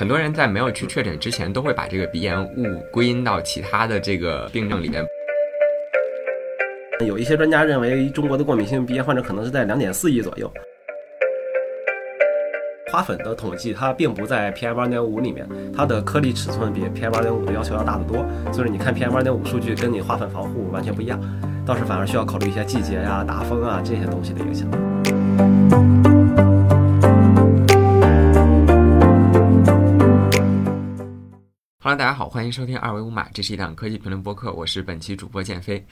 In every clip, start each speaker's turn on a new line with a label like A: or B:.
A: 很多人在没有去确诊之前，都会把这个鼻炎误归因到其他的这个病症里面。
B: 有一些专家认为，中国的过敏性鼻炎患者可能是在两点四亿左右。花粉的统计，它并不在 PM 二点五里面，它的颗粒尺寸比 PM 二点五的要求要大得多。所以你看 PM 二点五数据，跟你花粉防护完全不一样，倒是反而需要考虑一些季节呀、大风啊这些东西的影响。
A: 大家好，欢迎收听二维码，这是一档科技评论播客，我是本期主播建飞。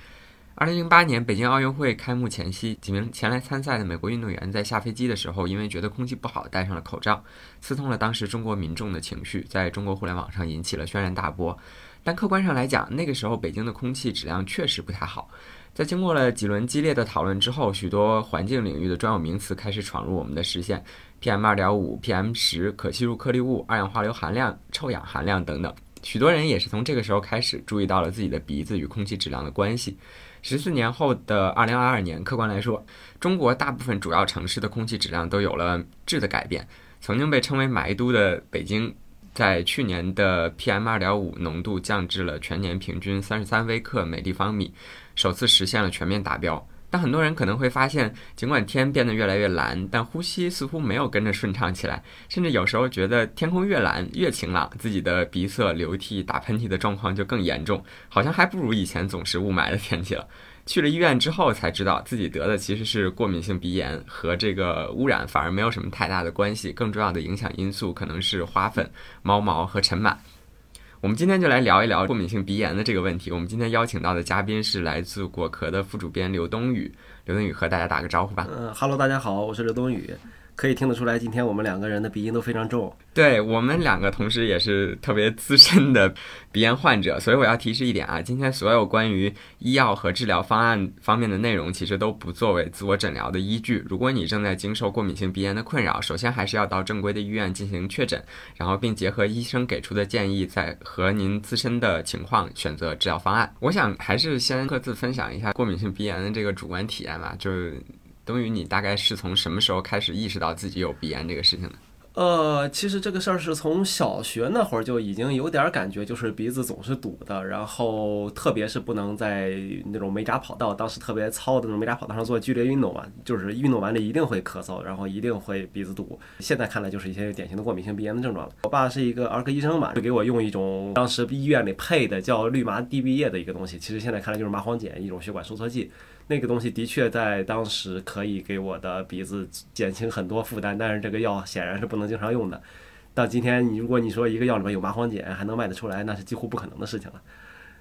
A: 二零零八年北京奥运会开幕前夕，几名前来参赛的美国运动员在下飞机的时候，因为觉得空气不好，戴上了口罩，刺痛了当时中国民众的情绪，在中国互联网上引起了轩然大波。但客观上来讲，那个时候北京的空气质量确实不太好。在经过了几轮激烈的讨论之后，许多环境领域的专有名词开始闯入我们的视线：PM 二点五、PM 十、可吸入颗粒物、二氧化硫含量、臭氧含量等等。许多人也是从这个时候开始注意到了自己的鼻子与空气质量的关系。十四年后的二零二二年，客观来说，中国大部分主要城市的空气质量都有了质的改变。曾经被称为“霾都”的北京，在去年的 PM 二点五浓度降至了全年平均三十三微克每立方米，首次实现了全面达标。但很多人可能会发现，尽管天变得越来越蓝，但呼吸似乎没有跟着顺畅起来，甚至有时候觉得天空越蓝越晴朗，自己的鼻塞、流涕、打喷嚏的状况就更严重，好像还不如以前总是雾霾的天气了。去了医院之后才知道自己得的其实是过敏性鼻炎，和这个污染反而没有什么太大的关系，更重要的影响因素可能是花粉、猫毛和尘螨。我们今天就来聊一聊过敏性鼻炎的这个问题。我们今天邀请到的嘉宾是来自果壳的副主编刘冬雨。刘冬雨和大家打个招呼吧。
B: 嗯哈喽，大家好，我是刘冬雨。可以听得出来，今天我们两个人的鼻音都非常重。
A: 对我们两个同时也是特别资深的鼻炎患者，所以我要提示一点啊，今天所有关于医药和治疗方案方面的内容，其实都不作为自我诊疗的依据。如果你正在经受过敏性鼻炎的困扰，首先还是要到正规的医院进行确诊，然后并结合医生给出的建议，再和您自身的情况选择治疗方案。我想还是先各自分享一下过敏性鼻炎的这个主观体验吧，就是。冬雨，你大概是从什么时候开始意识到自己有鼻炎这个事情的？
B: 呃，其实这个事儿是从小学那会儿就已经有点感觉，就是鼻子总是堵的，然后特别是不能在那种煤渣跑道，当时特别糙的那种煤渣跑道上做剧烈运动嘛，就是运动完了一定会咳嗽，然后一定会鼻子堵。现在看来就是一些典型的过敏性鼻炎的症状了。我爸是一个儿科医生嘛，就给我用一种当时医院里配的叫氯麻地鼻液的一个东西，其实现在看来就是麻黄碱，一种血管收缩剂。那个东西的确在当时可以给我的鼻子减轻很多负担，但是这个药显然是不能经常用的。到今天，你如果你说一个药里面有麻黄碱还能卖得出来，那是几乎不可能的事情了。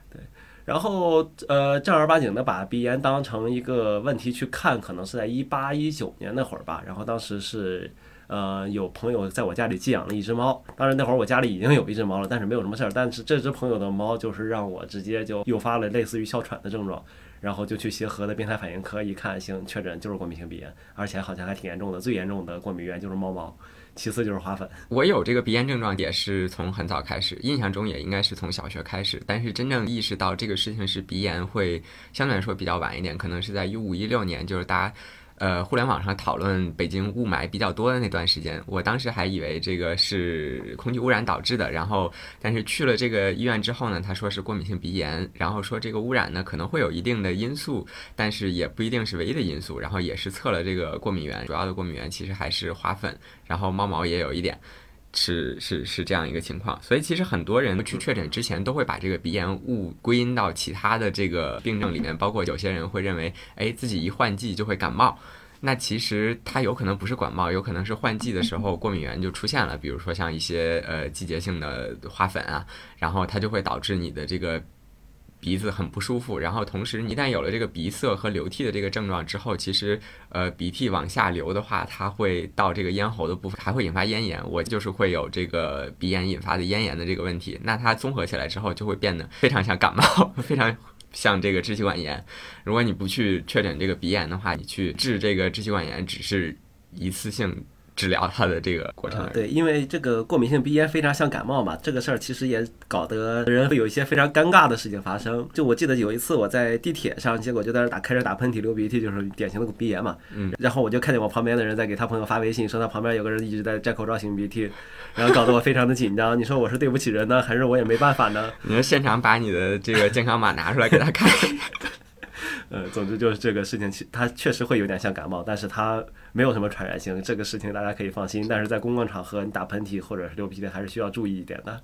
B: 对，然后呃正儿八经的把鼻炎当成一个问题去看，可能是在一八一九年那会儿吧。然后当时是呃有朋友在我家里寄养了一只猫，当然那会儿我家里已经有一只猫了，但是没有什么事儿。但是这只朋友的猫就是让我直接就诱发了类似于哮喘的症状。然后就去协和的病态反应科一看，行，确诊就是过敏性鼻炎，而且好像还挺严重的。最严重的过敏源就是猫毛，其次就是花粉。
A: 我有这个鼻炎症状也是从很早开始，印象中也应该是从小学开始，但是真正意识到这个事情是鼻炎会相对来说比较晚一点，可能是在一五一六年，就是大家。呃，互联网上讨论北京雾霾比较多的那段时间，我当时还以为这个是空气污染导致的，然后但是去了这个医院之后呢，他说是过敏性鼻炎，然后说这个污染呢可能会有一定的因素，但是也不一定是唯一的因素，然后也是测了这个过敏源，主要的过敏源其实还是花粉，然后猫毛也有一点。是是是这样一个情况，所以其实很多人去确诊之前都会把这个鼻炎误归因到其他的这个病症里面，包括有些人会认为，哎，自己一换季就会感冒，那其实它有可能不是感冒，有可能是换季的时候过敏源就出现了，比如说像一些呃季节性的花粉啊，然后它就会导致你的这个。鼻子很不舒服，然后同时一旦有了这个鼻塞和流涕的这个症状之后，其实呃鼻涕往下流的话，它会到这个咽喉的部分，还会引发咽炎。我就是会有这个鼻炎引发的咽炎的这个问题，那它综合起来之后就会变得非常像感冒，非常像这个支气管炎。如果你不去确诊这个鼻炎的话，你去治这个支气管炎只是一次性。治疗它的这个过程。
B: 对，因为这个过敏性鼻炎非常像感冒嘛，这个事儿其实也搞得人会有一些非常尴尬的事情发生。就我记得有一次我在地铁上，结果就在那打开始打喷嚏、流鼻涕，就是典型的鼻炎嘛。
A: 嗯。
B: 然后我就看见我旁边的人在给他朋友发微信，说他旁边有个人一直在摘口罩擤鼻涕，然后搞得我非常的紧张。你说我是对不起人呢，还是我也没办法呢？
A: 你说现场把你的这个健康码拿出来给他看。
B: 呃，总之就是这个事情，它确实会有点像感冒，但是它没有什么传染性，这个事情大家可以放心。但是在公共场合，你打喷嚏或者是流鼻涕，还是需要注意一点的。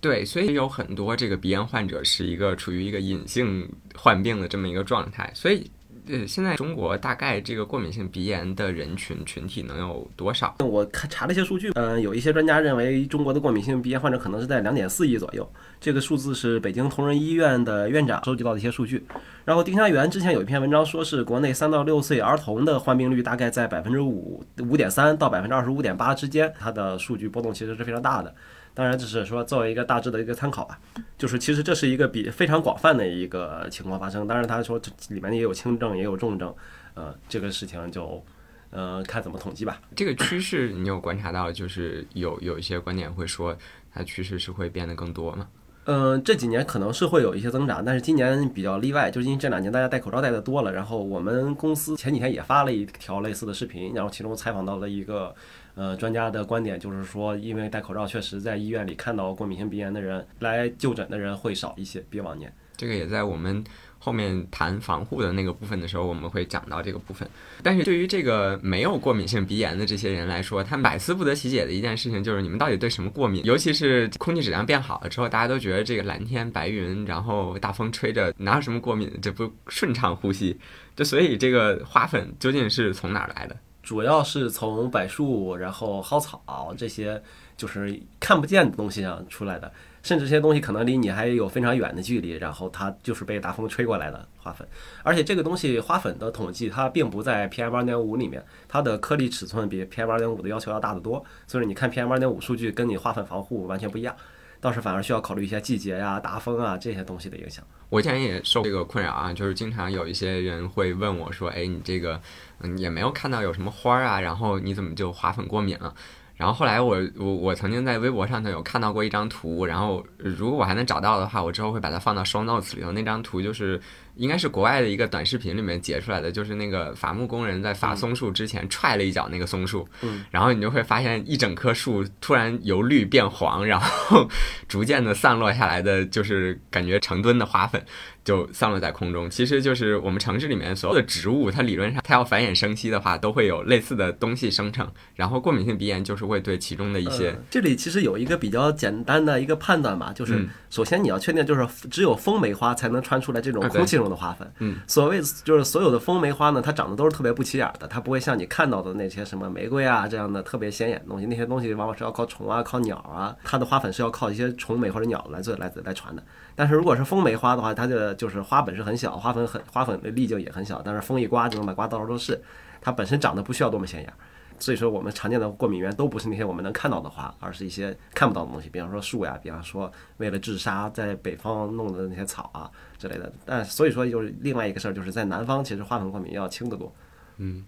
A: 对，所以有很多这个鼻炎患者是一个处于一个隐性患病的这么一个状态，所以。呃，现在中国大概这个过敏性鼻炎的人群群体能有多少？
B: 我看查了一些数据，嗯，有一些专家认为中国的过敏性鼻炎患者可能是在两点四亿左右。这个数字是北京同仁医院的院长收集到的一些数据。然后丁香园之前有一篇文章说是国内三到六岁儿童的患病率大概在百分之五五点三到百分之二十五点八之间，它的数据波动其实是非常大的。当然，只是说作为一个大致的一个参考吧，就是其实这是一个比非常广泛的一个情况发生。当然，他说这里面也有轻症，也有重症，呃，这个事情就，呃，看怎么统计吧。
A: 这个趋势你有观察到，就是有有一些观点会说，它趋势是会变得更多吗？
B: 嗯，这几年可能是会有一些增长，但是今年比较例外，就是因为这两年大家戴口罩戴的多了。然后我们公司前几天也发了一条类似的视频，然后其中采访到了一个。呃，专家的观点就是说，因为戴口罩，确实在医院里看到过敏性鼻炎的人来就诊的人会少一些，比往年。
A: 这个也在我们后面谈防护的那个部分的时候，我们会讲到这个部分。但是对于这个没有过敏性鼻炎的这些人来说，他百思不得其解的一件事情就是，你们到底对什么过敏？尤其是空气质量变好了之后，大家都觉得这个蓝天白云，然后大风吹着，哪有什么过敏？这不顺畅呼吸？就所以这个花粉究竟是从哪儿来的？
B: 主要是从柏树，然后蒿草这些就是看不见的东西上出来的，甚至这些东西可能离你还有非常远的距离，然后它就是被大风吹过来的花粉。而且这个东西花粉的统计，它并不在 PM 二点五里面，它的颗粒尺寸比 PM 二点五的要求要大得多，所以你看 PM 二点五数据跟你花粉防护完全不一样。倒是反而需要考虑一些季节呀、大风啊这些东西的影响。
A: 我以前也受这个困扰啊，就是经常有一些人会问我说：“哎，你这个嗯也没有看到有什么花儿啊，然后你怎么就花粉过敏了？”然后后来我我我曾经在微博上头有看到过一张图，然后如果我还能找到的话，我之后会把它放到双 notes 里头。那张图就是。应该是国外的一个短视频里面截出来的，就是那个伐木工人在伐松树之前踹了一脚那个松树，然后你就会发现一整棵树突然由绿变黄，然后 逐渐的散落下来的就是感觉成吨的花粉就散落在空中。其实就是我们城市里面所有的植物，它理论上它要繁衍生息的话，都会有类似的东西生成。然后过敏性鼻炎就是会对其中的一些。
B: 这里其实有一个比较简单的一个判断吧，就是首先你要确定，就是只有风梅花才能穿出来这种空气中。的花粉，
A: 嗯，
B: 所谓就是所有的风梅花呢，它长得都是特别不起眼的，它不会像你看到的那些什么玫瑰啊这样的特别显眼的东西，那些东西往往是要靠虫啊、靠鸟啊，它的花粉是要靠一些虫媒或者鸟来做来来传的。但是如果是风梅花的话，它的就是花本是很小，花粉很花粉的粒径也很小，但是风一刮就能把刮到处都是，它本身长得不需要多么显眼。所以说，我们常见的过敏源都不是那些我们能看到的花，而是一些看不到的东西，比方说树呀，比方说为了治沙在北方弄的那些草啊之类的。但所以说，就是另外一个事儿，就是在南方，其实花粉过敏要轻得多。
A: 嗯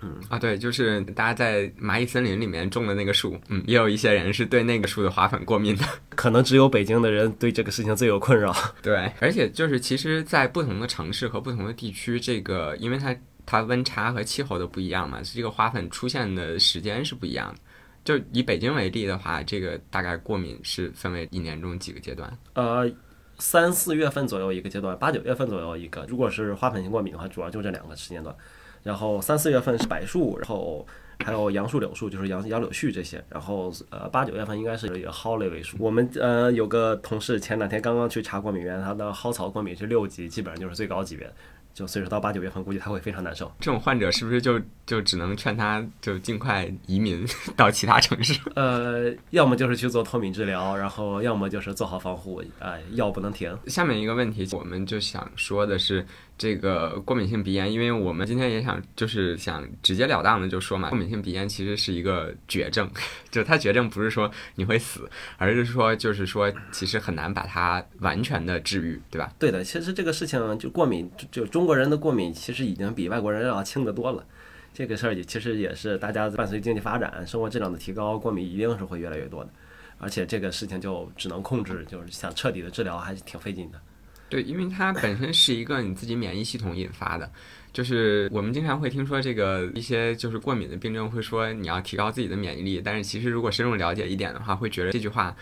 A: 嗯啊，对，就是大家在蚂蚁森林里面种的那个树，嗯，也有一些人是对那个树的花粉过敏的。
B: 可能只有北京的人对这个事情最有困扰。
A: 对，而且就是其实，在不同的城市和不同的地区，这个因为它。它温差和气候都不一样嘛，这个花粉出现的时间是不一样的。就以北京为例的话，这个大概过敏是分为一年中几个阶段？
B: 呃，三四月份左右一个阶段，八九月份左右一个。如果是花粉性过敏的话，主要就这两个时间段。然后三四月份是柏树，然后还有杨树、柳树，就是杨杨柳絮这些。然后呃八九月份应该是以蒿类为主。我们呃有个同事前两天刚刚去查过敏源，他的蒿草过敏是六级，基本上就是最高级别。就所以说到八九月份，估计他会非常难受。
A: 这种患者是不是就就只能劝他就尽快移民 到其他城市？
B: 呃，要么就是去做脱敏治疗，然后要么就是做好防护，哎，药不能停。
A: 下面一个问题，我们就想说的是。这个过敏性鼻炎，因为我们今天也想就是想直截了当的就说嘛，过敏性鼻炎其实是一个绝症，就它绝症不是说你会死，而是说就是说其实很难把它完全的治愈，对吧？
B: 对的，其实这个事情就过敏，就中国人的过敏其实已经比外国人要轻得多了。这个事儿也其实也是大家伴随经济发展、生活质量的提高，过敏一定是会越来越多的。而且这个事情就只能控制，就是想彻底的治疗还是挺费劲的。
A: 对，因为它本身是一个你自己免疫系统引发的，就是我们经常会听说这个一些就是过敏的病症会说你要提高自己的免疫力，但是其实如果深入了解一点的话，会觉得这句话。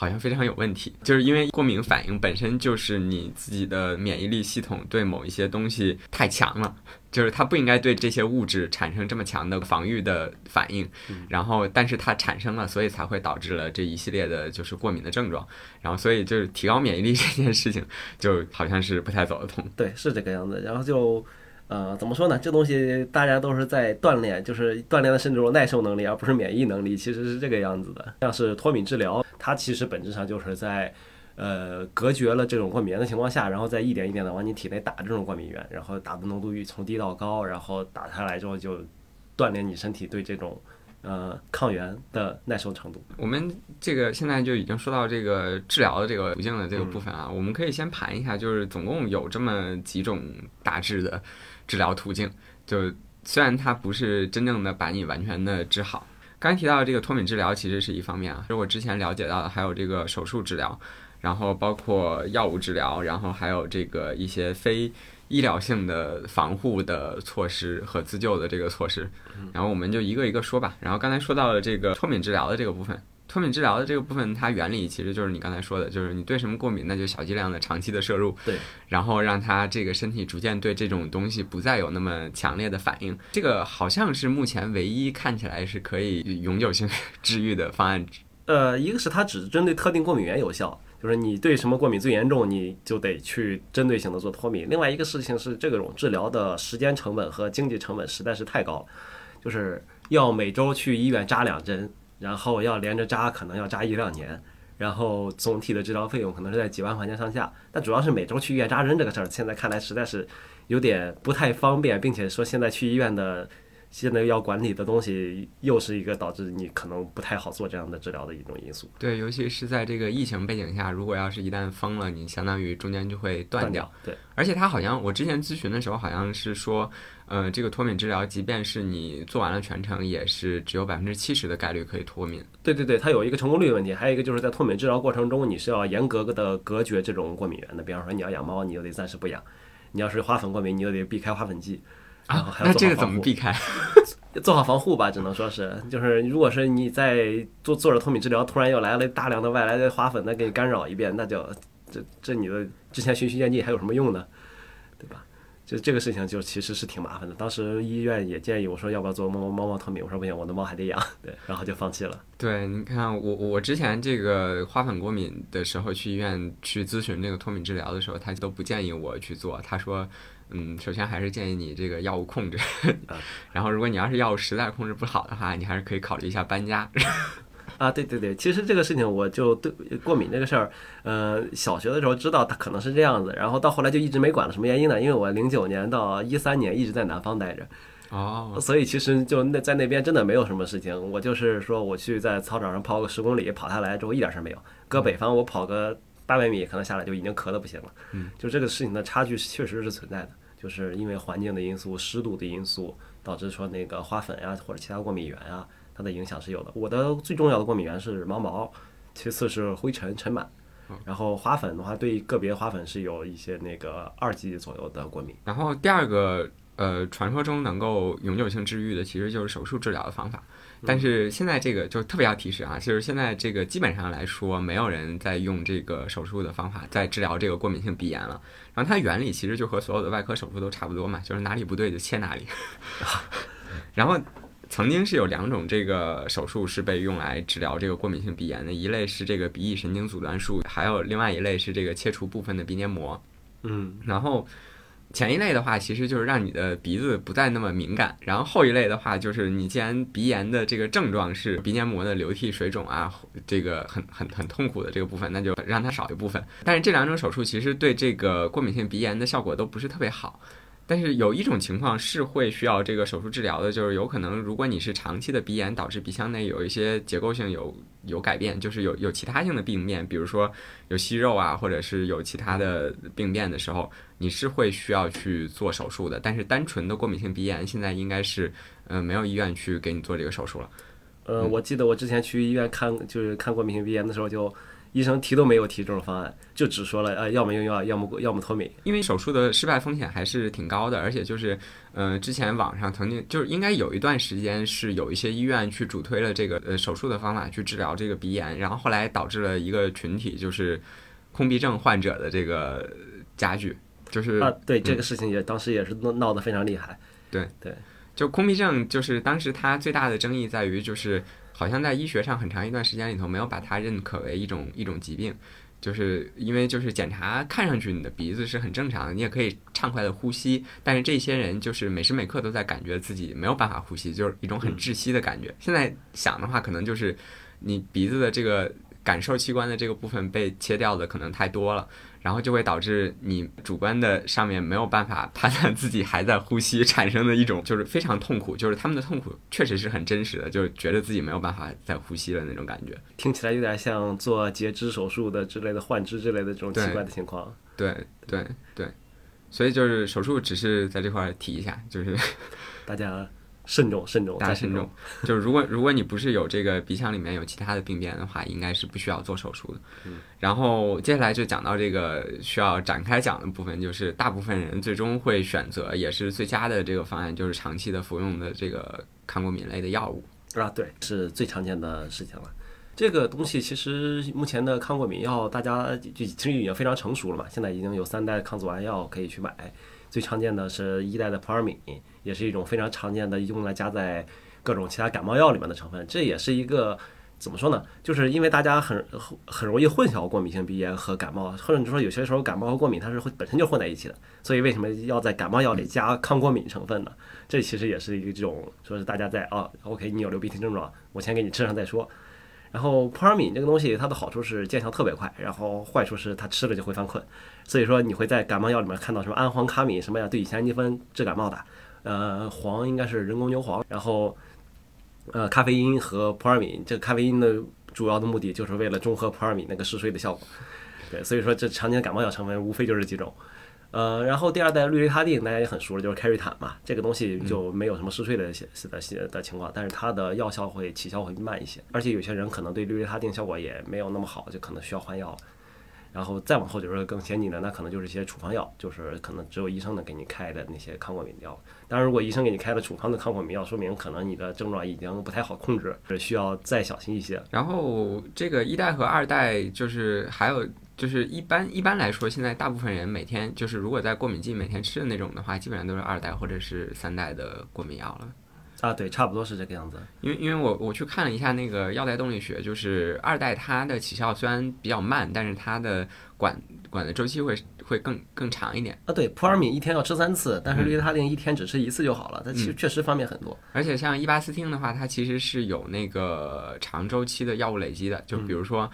A: 好像非常有问题，就是因为过敏反应本身就是你自己的免疫力系统对某一些东西太强了，就是它不应该对这些物质产生这么强的防御的反应，然后但是它产生了，所以才会导致了这一系列的就是过敏的症状，然后所以就是提高免疫力这件事情就好像是不太走得通。
B: 对，是这个样子，然后就。呃，怎么说呢？这东西大家都是在锻炼，就是锻炼的是那种耐受能力，而不是免疫能力。其实是这个样子的。像是脱敏治疗，它其实本质上就是在，呃，隔绝了这种过敏源的情况下，然后再一点一点的往你体内打这种过敏源，然后打的浓度域从低到高，然后打下来之后就锻炼你身体对这种呃抗原的耐受程度。
A: 我们这个现在就已经说到这个治疗的这个途径的这个部分啊，我们可以先盘一下，就是总共有这么几种大致的。治疗途径就虽然它不是真正的把你完全的治好，刚才提到的这个脱敏治疗其实是一方面啊，就我之前了解到的还有这个手术治疗，然后包括药物治疗，然后还有这个一些非医疗性的防护的措施和自救的这个措施，然后我们就一个一个说吧。然后刚才说到了这个脱敏治疗的这个部分。脱敏治疗的这个部分，它原理其实就是你刚才说的，就是你对什么过敏，那就小剂量的长期的摄入，
B: 对，
A: 然后让它这个身体逐渐对这种东西不再有那么强烈的反应。这个好像是目前唯一看起来是可以永久性 治愈的方案。
B: 呃，一个是它只针对特定过敏源有效，就是你对什么过敏最严重，你就得去针对性的做脱敏。另外一个事情是，这种治疗的时间成本和经济成本实在是太高了，就是要每周去医院扎两针。然后要连着扎，可能要扎一两年，然后总体的治疗费用可能是在几万块钱上下。但主要是每周去医院扎针这个事儿，现在看来实在是有点不太方便，并且说现在去医院的现在要管理的东西，又是一个导致你可能不太好做这样的治疗的一种因素。
A: 对，尤其是在这个疫情背景下，如果要是一旦封了，你相当于中间就会断
B: 掉。对，
A: 而且它好像我之前咨询的时候，好像是说。呃，这个脱敏治疗，即便是你做完了全程，也是只有百分之七十的概率可以脱敏。
B: 对对对，它有一个成功率的问题，还有一个就是在脱敏治疗过程中，你是要严格的隔绝这种过敏源的。比方说，你要养猫，你就得暂时不养；你要是花粉过敏，你就得避开花粉剂。
A: 啊，那这个怎么避开？
B: 做好防护吧，只能说是，就是如果是你在做做着脱敏治疗，突然又来了大量的外来的花粉，再给你干扰一遍，那就这这你的之前循序渐进还有什么用呢？对吧？就这个事情就其实是挺麻烦的。当时医院也建议我说要不要做猫猫猫猫脱敏，我说不行，我的猫还得养，对，然后就放弃了。
A: 对，你看我我之前这个花粉过敏的时候去医院去咨询那个脱敏治疗的时候，他都不建议我去做。他说，嗯，首先还是建议你这个药物控制，然后如果你要是药物实在控制不好的话，你还是可以考虑一下搬家。
B: 啊，对对对，其实这个事情我就对过敏这个事儿，呃，小学的时候知道它可能是这样子，然后到后来就一直没管了。什么原因呢？因为我零九年到一三年一直在南方待着，
A: 哦，
B: 所以其实就那在那边真的没有什么事情。我就是说我去在操场上跑个十公里，跑下来之后一点事儿没有。搁北方我跑个八百米，可能下来就已经咳得不行了。
A: 嗯，
B: 就这个事情的差距确实是存在的，就是因为环境的因素、湿度的因素，导致说那个花粉呀或者其他过敏源啊。它的影响是有的。我的最重要的过敏源是毛毛，其次是灰尘、尘螨，然后花粉的话，对个别花粉是有一些那个二级左右的过敏。
A: 然后第二个，呃，传说中能够永久性治愈的，其实就是手术治疗的方法。但是现在这个就特别要提示啊，就是现在这个基本上来说，没有人在用这个手术的方法在治疗这个过敏性鼻炎了。然后它原理其实就和所有的外科手术都差不多嘛，就是哪里不对就切哪里。然后。曾经是有两种这个手术是被用来治疗这个过敏性鼻炎的，一类是这个鼻翼神经阻断术，还有另外一类是这个切除部分的鼻黏膜。
B: 嗯，
A: 然后前一类的话，其实就是让你的鼻子不再那么敏感，然后后一类的话，就是你既然鼻炎的这个症状是鼻黏膜的流涕、水肿啊，这个很很很痛苦的这个部分，那就让它少一部分。但是这两种手术其实对这个过敏性鼻炎的效果都不是特别好。但是有一种情况是会需要这个手术治疗的，就是有可能如果你是长期的鼻炎导致鼻腔内有一些结构性有有改变，就是有有其他性的病变，比如说有息肉啊，或者是有其他的病变的时候，你是会需要去做手术的。但是单纯的过敏性鼻炎现在应该是呃没有医院去给你做这个手术了。
B: 呃，我记得我之前去医院看，就是看过敏性鼻炎的时候就。医生提都没有提这种方案，就只说了，呃，要么用药，要么要么脱敏。
A: 因为手术的失败风险还是挺高的，而且就是，呃，之前网上曾经就是应该有一段时间是有一些医院去主推了这个呃手术的方法去治疗这个鼻炎，然后后来导致了一个群体就是空鼻症患者的这个加剧，就是
B: 啊，对这个事情也当时也是闹闹得非常厉害。
A: 对
B: 对，
A: 就空鼻症就是当时它最大的争议在于就是。好像在医学上很长一段时间里头没有把它认可为一种一种疾病，就是因为就是检查看上去你的鼻子是很正常的，你也可以畅快的呼吸，但是这些人就是每时每刻都在感觉自己没有办法呼吸，就是一种很窒息的感觉。现在想的话，可能就是你鼻子的这个感受器官的这个部分被切掉的可能太多了。然后就会导致你主观的上面没有办法判断自己还在呼吸，产生的一种就是非常痛苦，就是他们的痛苦确实是很真实的，就是觉得自己没有办法再呼吸了那种感觉。
B: 听起来有点像做截肢手术的之类的换肢之类的这种奇怪的情况。
A: 对对对，所以就是手术只是在这块提一下，就是
B: 大家。慎重，慎重，
A: 大家慎重。就是如果如果你不是有这个鼻腔里面有其他的病变的话，应该是不需要做手术的。
B: 嗯。
A: 然后接下来就讲到这个需要展开讲的部分，就是大部分人最终会选择也是最佳的这个方案，就是长期的服用的这个抗过敏类的药物。
B: 啊，对，是最常见的事情了。这个东西其实目前的抗过敏药，大家就其实已经非常成熟了嘛。现在已经有三代抗组胺药可以去买。最常见的是一代的扑尔敏，也是一种非常常见的用来加在各种其他感冒药里面的成分。这也是一个怎么说呢？就是因为大家很很容易混淆过敏性鼻炎和感冒，或者说有些时候感冒和过敏它是会本身就混在一起的。所以为什么要在感冒药里加抗过敏成分呢？这其实也是一种说是大家在啊，OK，你有流鼻涕症状，我先给你吃上再说。然后扑尔敏这个东西，它的好处是见效特别快，然后坏处是它吃了就会犯困。所以说你会在感冒药里面看到什么氨黄卡敏什么呀，对乙酰氨基酚治感冒的。呃，黄应该是人工牛黄，然后呃咖啡因和普尔敏，这个咖啡因的主要的目的就是为了中和普尔敏那个嗜睡的效果。对，所以说这常见感冒药成分无非就是几种。呃，然后第二代氯雷他定大家也很熟了，就是开瑞坦嘛，这个东西就没有什么嗜睡的些的的情况，但是它的药效会起效会慢一些，而且有些人可能对氯雷他定效果也没有那么好，就可能需要换药。然后再往后就是更先进的，那可能就是一些处方药，就是可能只有医生能给你开的那些抗过敏药。当然，如果医生给你开了处方的抗过敏药，说明可能你的症状已经不太好控制，是需要再小心一些。
A: 然后这个一代和二代就是还有。就是一般一般来说，现在大部分人每天就是如果在过敏季每天吃的那种的话，基本上都是二代或者是三代的过敏药了。
B: 啊，对，差不多是这个样子。
A: 因为因为我我去看了一下那个药代动力学，就是二代它的起效虽然比较慢，但是它的管管的周期会会更更长一点。
B: 啊，对，扑尔敏一天要吃三次，但是氯他定一天只吃一次就好了，它其实确实方便很多。
A: 而且像伊巴斯汀的话，它其实是有那个长周期的药物累积的，就比如说。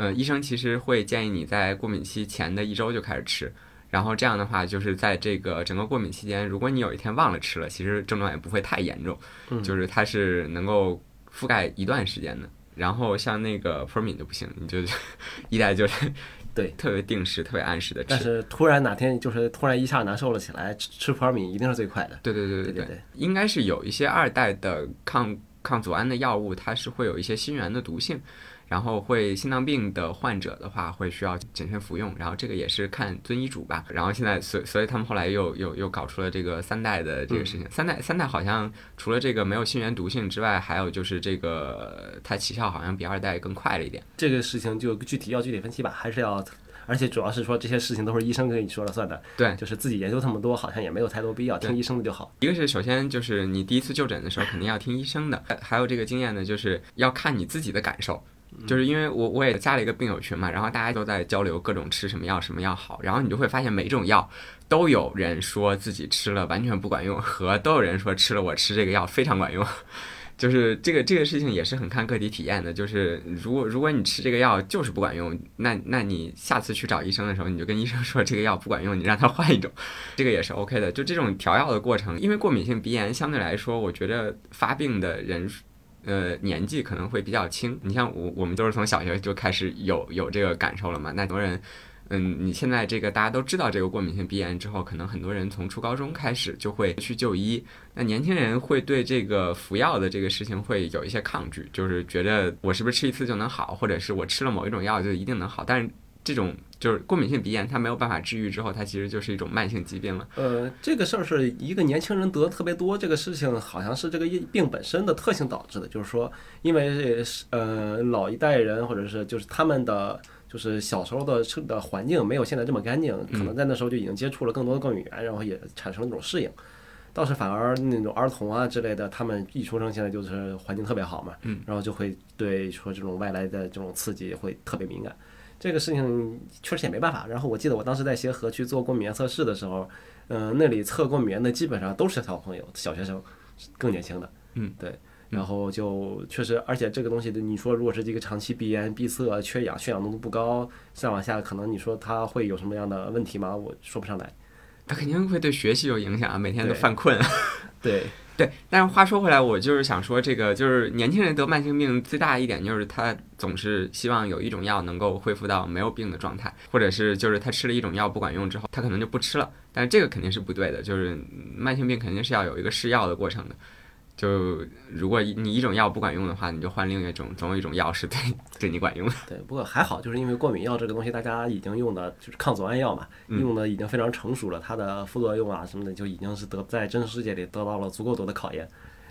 A: 呃，医生其实会建议你在过敏期前的一周就开始吃，然后这样的话，就是在这个整个过敏期间，如果你有一天忘了吃了，其实症状也不会太严重，就是它是能够覆盖一段时间的。然后像那个扑尔敏就不行，你就 一代就是
B: 对
A: 特别定时、特别按时的吃。
B: 但是突然哪天就是突然一下难受了起来，吃吃扑尔敏一定是最快的。
A: 对对对对对，应该是有一些二代的抗抗组胺的药物，它是会有一些心源的毒性。然后会心脏病的患者的话，会需要谨慎服用。然后这个也是看遵医嘱吧。然后现在，所所以他们后来又又又搞出了这个三代的这个事情。三代三代好像除了这个没有心源毒性之外，还有就是这个它起效好像比二代更快了一点。
B: 这个事情就具体要具体分析吧，还是要，而且主要是说这些事情都是医生跟你说了算的。
A: 对，
B: 就是自己研究这么多，好像也没有太多必要，听医生的就好。
A: 一个是首先就是你第一次就诊的时候肯定要听医生的，还有这个经验呢，就是要看你自己的感受。就是因为我我也加了一个病友群嘛，然后大家都在交流各种吃什么药什么药好，然后你就会发现每种药都有人说自己吃了完全不管用，和都有人说吃了我吃这个药非常管用，就是这个这个事情也是很看个体体验的。就是如果如果你吃这个药就是不管用，那那你下次去找医生的时候，你就跟医生说这个药不管用，你让他换一种，这个也是 OK 的。就这种调药的过程，因为过敏性鼻炎相对来说，我觉得发病的人。呃，年纪可能会比较轻。你像我，我们都是从小学就开始有有这个感受了嘛。那很多人，嗯，你现在这个大家都知道这个过敏性鼻炎之后，可能很多人从初高中开始就会去就医。那年轻人会对这个服药的这个事情会有一些抗拒，就是觉得我是不是吃一次就能好，或者是我吃了某一种药就一定能好。但是这种就是过敏性鼻炎，它没有办法治愈之后，它其实就是一种慢性疾病了。
B: 呃，这个事儿是一个年轻人得特别多，这个事情好像是这个病本身的特性导致的，就是说，因为呃老一代人或者是就是他们的就是小时候的生的环境没有现在这么干净，可能在那时候就已经接触了更多的过敏源，然后也产生了一种适应。倒是反而那种儿童啊之类的，他们一出生现在就是环境特别好嘛，
A: 嗯，
B: 然后就会对说这种外来的这种刺激会特别敏感。这个事情确实也没办法。然后我记得我当时在协和去做过敏原测试的时候，嗯，那里测过敏原的基本上都是小朋友、小学生，更年轻的。
A: 嗯，
B: 对。然后就确实，而且这个东西，你说如果是一个长期鼻炎、闭塞、缺氧、血氧浓度不高，再往下可能你说它会有什么样的问题吗？我说不上来。
A: 它肯定会对学习有影响啊，每天都犯困。
B: 对。
A: 对，对但是话说回来，我就是想说，这个就是年轻人得慢性病最大一点就是他总是希望有一种药能够恢复到没有病的状态，或者是就是他吃了一种药不管用之后，他可能就不吃了。但是这个肯定是不对的，就是慢性病肯定是要有一个试药的过程的。就如果你一种药不管用的话，你就换另一种，总有一种药是对 对你管用的。
B: 对，不过还好，就是因为过敏药这个东西，大家已经用的就是抗组胺药嘛，用的已经非常成熟了，它的副作用啊什么的就已经是得在真实世界里得到了足够多的考验。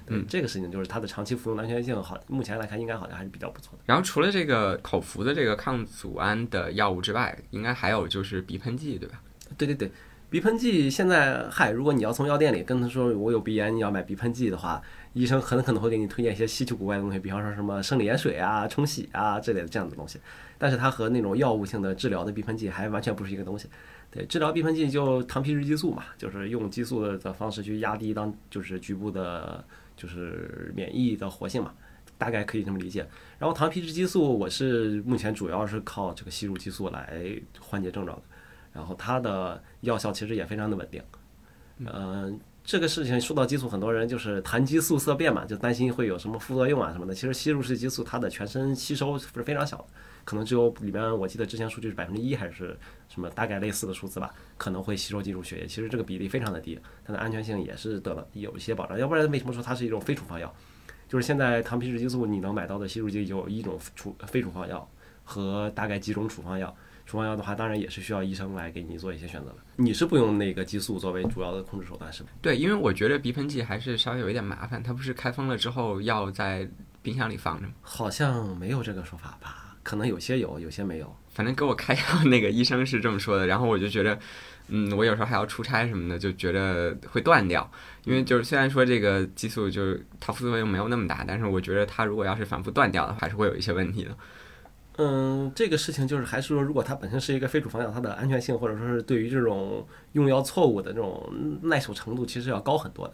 A: 嗯，
B: 这个事情就是它的长期服用的安全性好，目前来看应该好像还是比较不错的。
A: 然后除了这个口服的这个抗组胺的药物之外，应该还有就是鼻喷剂，对吧？
B: 对对对。鼻喷剂现在，嗨，如果你要从药店里跟他说我有鼻炎，你要买鼻喷剂的话，医生很可能会给你推荐一些稀奇古怪的东西，比方说什么生理盐水啊、冲洗啊这类的这样的东西。但是它和那种药物性的治疗的鼻喷剂还完全不是一个东西。对，治疗鼻喷剂就糖皮质激素嘛，就是用激素的方式去压低当就是局部的，就是免疫的活性嘛，大概可以这么理解。然后糖皮质激素，我是目前主要是靠这个吸入激素来缓解症状的。然后它的药效其实也非常的稳定，嗯，这个事情说到激素，很多人就是谈激素色变嘛，就担心会有什么副作用啊什么的。其实吸入式激素它的全身吸收是非常小的，可能只有里边我记得之前数据是百分之一还是什么大概类似的数字吧，可能会吸收进入血液。其实这个比例非常的低，它的安全性也是得了有一些保障。要不然为什么说它是一种非处方药？就是现在糖皮质激素你能买到的吸入剂有一种处非处方药和大概几种处方药。处方药的话，当然也是需要医生来给你做一些选择的。你是不用那个激素作为主要的控制手段，是吧？
A: 对，因为我觉得鼻喷剂还是稍微有一点麻烦。它不是开封了之后要在冰箱里放着吗？
B: 好像没有这个说法吧？可能有些有，有些没有。
A: 反正给我开药那个医生是这么说的。然后我就觉得，嗯，我有时候还要出差什么的，就觉得会断掉。因为就是虽然说这个激素就是它副作用没有那么大，但是我觉得它如果要是反复断掉的话，还是会有一些问题的。
B: 嗯，这个事情就是还是说，如果它本身是一个非处方药，它的安全性或者说是对于这种用药错误的这种耐受程度，其实要高很多的。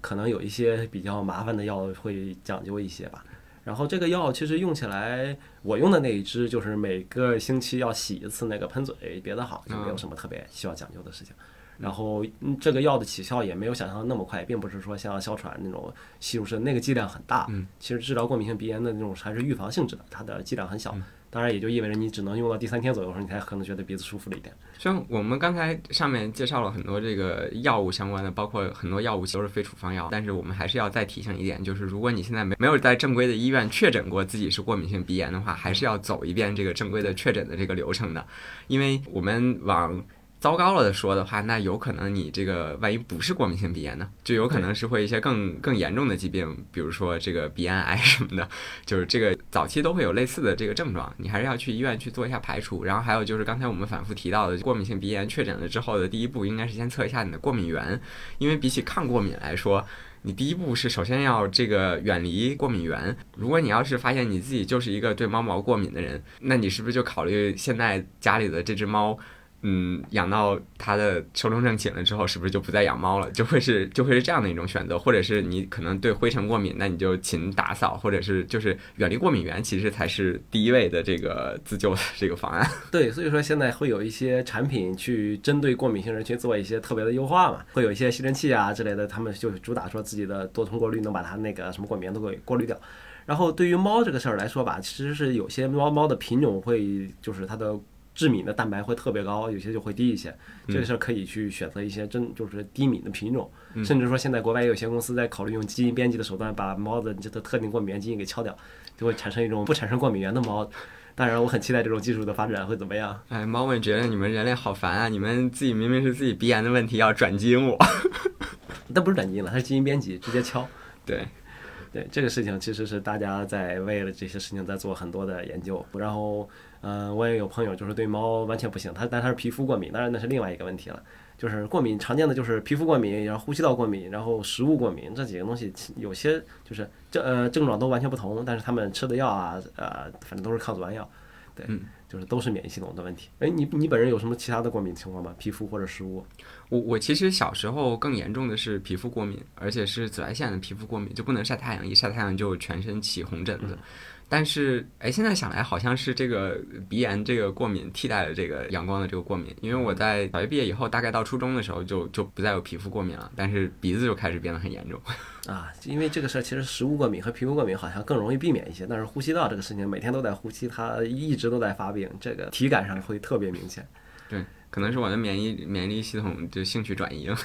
B: 可能有一些比较麻烦的药会讲究一些吧。然后这个药其实用起来，我用的那一支就是每个星期要洗一次那个喷嘴，别的好就没有什么特别需要讲究的事情。然后这个药的起效也没有想象的那么快，并不是说像哮喘那种吸入式，那个剂量很大。
A: 嗯，
B: 其实治疗过敏性鼻炎的那种还是预防性质的，它的剂量很小。当然也就意味着你只能用到第三天左右的时候，你才可能觉得鼻子舒服了一点。
A: 像我们刚才上面介绍了很多这个药物相关的，包括很多药物都是非处方药，但是我们还是要再提醒一点，就是如果你现在没没有在正规的医院确诊过自己是过敏性鼻炎的话，还是要走一遍这个正规的确诊的这个流程的，因为我们往。糟糕了的说的话，那有可能你这个万一不是过敏性鼻炎呢，就有可能是会一些更更严重的疾病，比如说这个鼻咽癌什么的，就是这个早期都会有类似的这个症状，你还是要去医院去做一下排除。然后还有就是刚才我们反复提到的，过敏性鼻炎确诊了之后的第一步，应该是先测一下你的过敏源，因为比起抗过敏来说，你第一步是首先要这个远离过敏源。如果你要是发现你自己就是一个对猫毛过敏的人，那你是不是就考虑现在家里的这只猫？嗯，养到它的寿终正寝了之后，是不是就不再养猫了？就会是 就会是这样的一种选择，或者是你可能对灰尘过敏，那你就勤打扫，或者是就是远离过敏源，其实才是第一位的这个自救的这个方案。
B: 对，所以说现在会有一些产品去针对过敏性人群做一些特别的优化嘛，会有一些吸尘器啊之类的，他们就主打说自己的多重过滤能把它那个什么过敏源都给过滤掉。然后对于猫这个事儿来说吧，其实是有些猫猫的品种会就是它的。致敏的蛋白会特别高，有些就会低一些。这个事儿可以去选择一些真就是低敏的品种，甚至说现在国外也有些公司在考虑用基因编辑的手段把猫的这个特定过敏原基因给敲掉，就会产生一种不产生过敏源的猫。当然，我很期待这种技术的发展会怎么样。
A: 哎，猫们觉得你们人类好烦啊！你们自己明明是自己鼻炎的问题，要转基因我。
B: 那不是转基因了，它是基因编辑，直接敲。
A: 对。
B: 对这个事情，其实是大家在为了这些事情在做很多的研究。然后，嗯，我也有朋友就是对猫完全不行，他但他是皮肤过敏，当然那是另外一个问题了。就是过敏常见的就是皮肤过敏，然后呼吸道过敏，然后食物过敏这几个东西，有些就是症呃症状都完全不同，但是他们吃的药啊，呃，反正都是抗组胺药。对。就是都是免疫系统的问题。哎，你你本人有什么其他的过敏情况吗？皮肤或者食物？
A: 我我其实小时候更严重的是皮肤过敏，而且是紫外线的皮肤过敏，就不能晒太阳，一晒太阳就全身起红疹子。但是，哎，现在想来好像是这个鼻炎这个过敏替代了这个阳光的这个过敏，因为我在小学毕业以后，大概到初中的时候就就不再有皮肤过敏了，但是鼻子就开始变得很严重。
B: 啊，因为这个事儿其实食物过敏和皮肤过敏好像更容易避免一些，但是呼吸道这个事情每天都在呼吸，它一直都在发病，这个体感上会特别明显。
A: 对，可能是我的免疫免疫系统就兴趣转移了。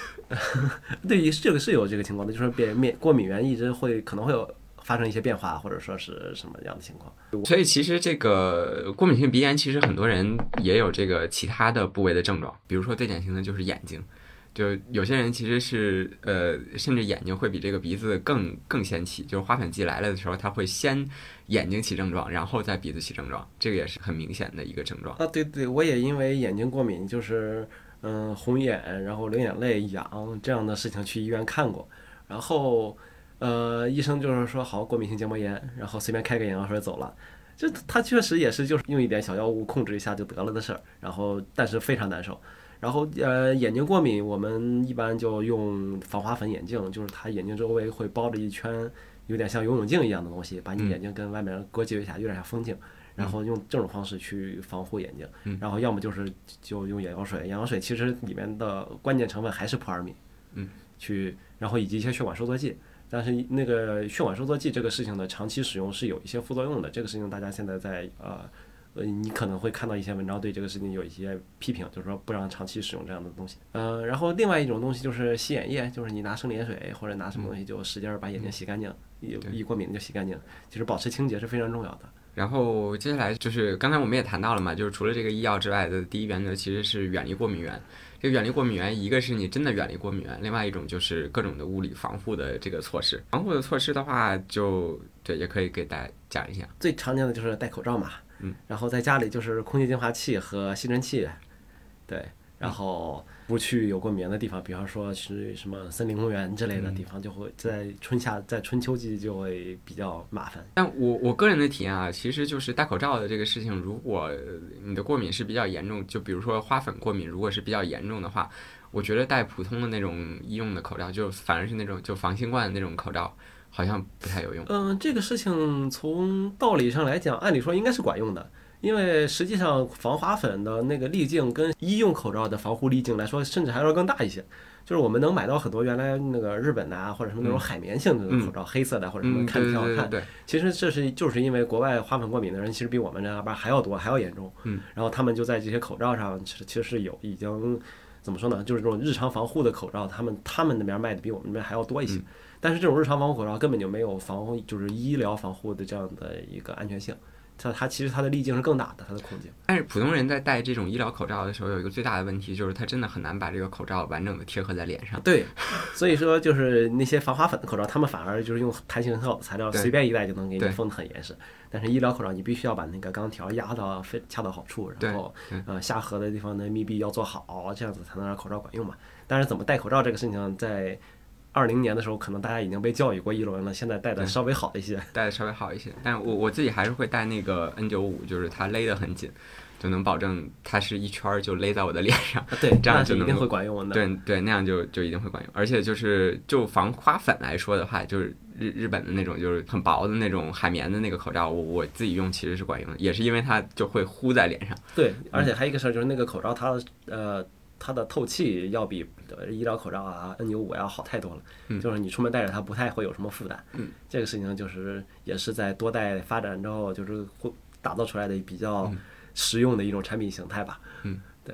B: 对于这个是有这个情况的，就是免免过敏源一直会可能会有。发生一些变化，或者说是什么样的情况？
A: 所以其实这个过敏性鼻炎，其实很多人也有这个其他的部位的症状，比如说最典型的就是眼睛，就有些人其实是呃，甚至眼睛会比这个鼻子更更先起，就是花粉季来了的时候，他会先眼睛起症状，然后再鼻子起症状，这个也是很明显的一个症状
B: 啊。对对，我也因为眼睛过敏，就是嗯红眼，然后流眼泪、痒这样的事情去医院看过，然后。呃，医生就是说好过敏性结膜炎，然后随便开个眼药水走了，就他确实也是就是用一点小药物控制一下就得了的事儿，然后但是非常难受。然后呃眼睛过敏，我们一般就用防花粉眼镜，就是他眼睛周围会包着一圈有点像游泳镜一样的东西，把你眼睛跟外面隔绝一下，有点像风镜，然后用这种方式去防护眼睛。然后要么就是就用眼药水，眼药水其实里面的关键成分还是扑尔敏，
A: 嗯，
B: 去然后以及一些血管收缩剂。但是那个血管收缩剂这个事情呢长期使用是有一些副作用的，这个事情大家现在在呃呃，你可能会看到一些文章对这个事情有一些批评，就是说不让长期使用这样的东西。呃，然后另外一种东西就是洗眼液，就是你拿生理盐水或者拿什么东西就使劲把眼睛洗干净，一一过敏就洗干净。其实保持清洁是非常重要的。
A: 然后接下来就是刚才我们也谈到了嘛，就是除了这个医药之外的第一原则其实是远离过敏源。这个远离过敏源，一个是你真的远离过敏源，另外一种就是各种的物理防护的这个措施。防护的措施的话，就对，也可以给大家讲一下。
B: 最常见的就是戴口罩嘛，
A: 嗯，
B: 然后在家里就是空气净化器和吸尘器，对。然后不去有过敏源的地方，比方说是什么森林公园之类的地方，就会在春夏在春秋季就会比较麻烦。
A: 但我我个人的体验啊，其实就是戴口罩的这个事情，如果你的过敏是比较严重，就比如说花粉过敏，如果是比较严重的话，我觉得戴普通的那种医用的口罩，就反而是那种就防新冠的那种口罩，好像不太有用。
B: 嗯，这个事情从道理上来讲，按理说应该是管用的。因为实际上防花粉的那个粒径跟医用口罩的防护粒径来说，甚至还要更大一些。就是我们能买到很多原来那个日本的啊，或者什么那种海绵性质的口罩，黑色的或者什么看着挺好看。其实这是就是因为国外花粉过敏的人其实比我们这边还要多，还要严重。
A: 嗯。
B: 然后他们就在这些口罩上，其实其实是有已经怎么说呢？就是这种日常防护的口罩，他们他们那边卖的比我们这边还要多一些。但是这种日常防护口罩根本就没有防，就是医疗防护的这样的一个安全性。它它其实它的粒径是更大的，它的孔径。
A: 但是普通人在戴这种医疗口罩的时候，有一个最大的问题，就是它真的很难把这个口罩完整的贴合在脸上。
B: 对，所以说就是那些防滑粉的口罩，他们反而就是用弹性很好的材料，随便一戴就能给你封得很严实。但是医疗口罩你必须要把那个钢条压到非恰到好处，然后呃下颌的地方的密闭要做好，这样子才能让口罩管用嘛。但是怎么戴口罩这个事情在。二零年的时候，可能大家已经被教育过一轮了，现在戴的稍微好一些，
A: 戴的稍微好一些。但我我自己还是会戴那个 N 九五，就是它勒得很紧。就能保证它是一圈儿就勒在我的脸上。
B: 对，
A: 这样
B: 就一定会管用的。
A: 对对，那样就就一定会管用。而且就是就防花粉来说的话，就是日日本的那种就是很薄的那种海绵的那个口罩，我我自己用其实是管用的，也是因为它就会糊在脸上。
B: 对，而且还有一个事儿就是那个口罩它呃它的透气要比呃医疗口罩啊 N95 要好太多了，
A: 嗯。
B: 就是你出门戴着它不太会有什么负担。
A: 嗯，
B: 这个事情就是也是在多代发展之后，就是会打造出来的比较
A: 嗯。
B: 实用的一种产品形态吧。嗯，对。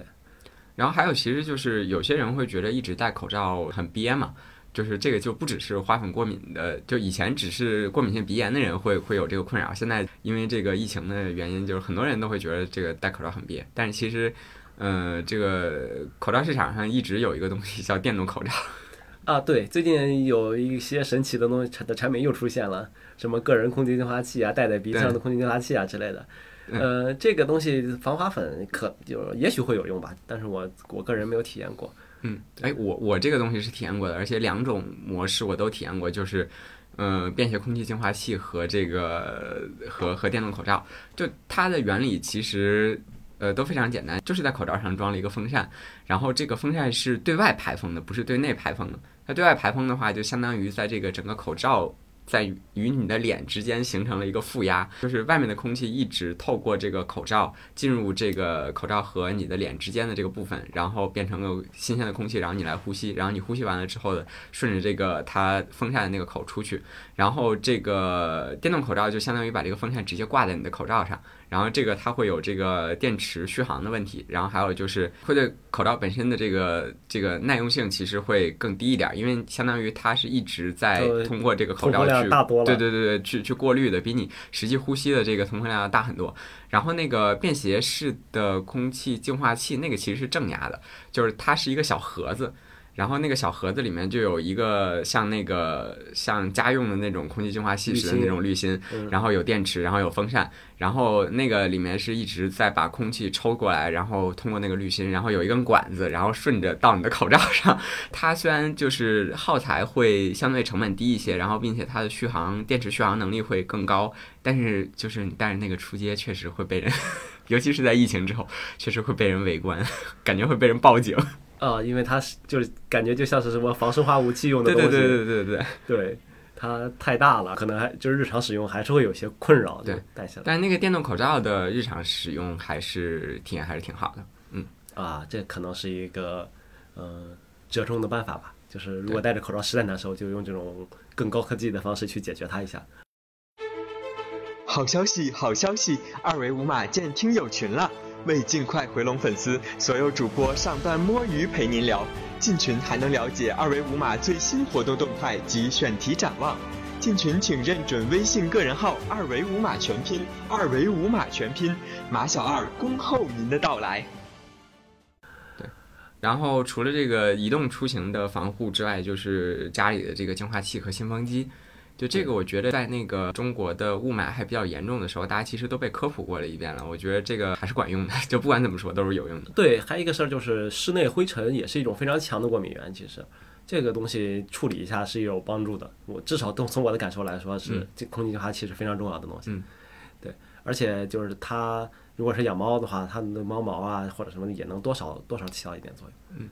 A: 然后还有，其实就是有些人会觉得一直戴口罩很憋嘛，就是这个就不只是花粉过敏的，就以前只是过敏性鼻炎的人会会有这个困扰，现在因为这个疫情的原因，就是很多人都会觉得这个戴口罩很憋。但是其实，呃，这个口罩市场上一直有一个东西叫电动口罩，
B: 啊，对，最近有一些神奇的东西产的产品又出现了，什么个人空气净化器啊，戴在鼻子上的空气净化器啊之类的。呃，这个东西防滑粉可就也许会有用吧，但是我我个人没有体验过。
A: 嗯，哎，我我这个东西是体验过的，而且两种模式我都体验过，就是，呃，便携空气净化器和这个和和电动口罩，就它的原理其实呃都非常简单，就是在口罩上装了一个风扇，然后这个风扇是对外排风的，不是对内排风的。它对外排风的话，就相当于在这个整个口罩。在与你的脸之间形成了一个负压，就是外面的空气一直透过这个口罩进入这个口罩和你的脸之间的这个部分，然后变成了新鲜的空气，然后你来呼吸，然后你呼吸完了之后的顺着这个它风扇的那个口出去，然后这个电动口罩就相当于把这个风扇直接挂在你的口罩上，然后这个它会有这个电池续航的问题，然后还有就是会对口罩本身的这个这个耐用性其实会更低一点，因为相当于它是一直在通过这个口罩去。对对对对，去去过滤的，比你实际呼吸的这个通风量要大很多。然后那个便携式的空气净化器，那个其实是正压的，就是它是一个小盒子，然后那个小盒子里面就有一个像那个像家用的那种空气净化器似的那种滤芯，
B: 嗯
A: 然后有电池，然后有风扇，然后那个里面是一直在把空气抽过来，然后通过那个滤芯，然后有一根管子，然后顺着到你的口罩上。它虽然就是耗材会相对成本低一些，然后并且它的续航电池续航能力会更高，但是就是你带着那个出街，确实会被人，尤其是在疫情之后，确实会被人围观，感觉会被人报警。
B: 啊，因为它是就是感觉就像是什么防生化武器用的东西。
A: 对对对对对对。
B: 对它太大了，可能还就是日常使用还是会有些困扰，
A: 对
B: 戴下来
A: 但是那个电动口罩的日常使用还是体验还是挺好的。
B: 嗯啊，这可能是一个呃折中的办法吧。就是如果戴着口罩实在难受，就用这种更高科技的方式去解决它一下。
C: 好消息，好消息！二维码建听友群了。为尽快回笼粉丝，所有主播上班摸鱼陪您聊。进群还能了解二维五码最新活动动态及选题展望。进群请认准微信个人号“二维五码全拼”，二维五码全拼，马小二恭候您的到来。
A: 对然后除了这个移动出行的防护之外，就是家里的这个净化器和新风机。就这个，我觉得在那个中国的雾霾还比较严重的时候，大家其实都被科普过了一遍了。我觉得这个还是管用的，就不管怎么说都是有用的。
B: 对，还有一个事儿就是室内灰尘也是一种非常强的过敏源，其实这个东西处理一下是有帮助的。我至少从从我的感受来说，是
A: 嗯
B: 这空气净化器是非常重要的东西。
A: 嗯，
B: 对，而且就是它如果是养猫的话，它的猫毛啊或者什么的也能多少多少起到一点作用。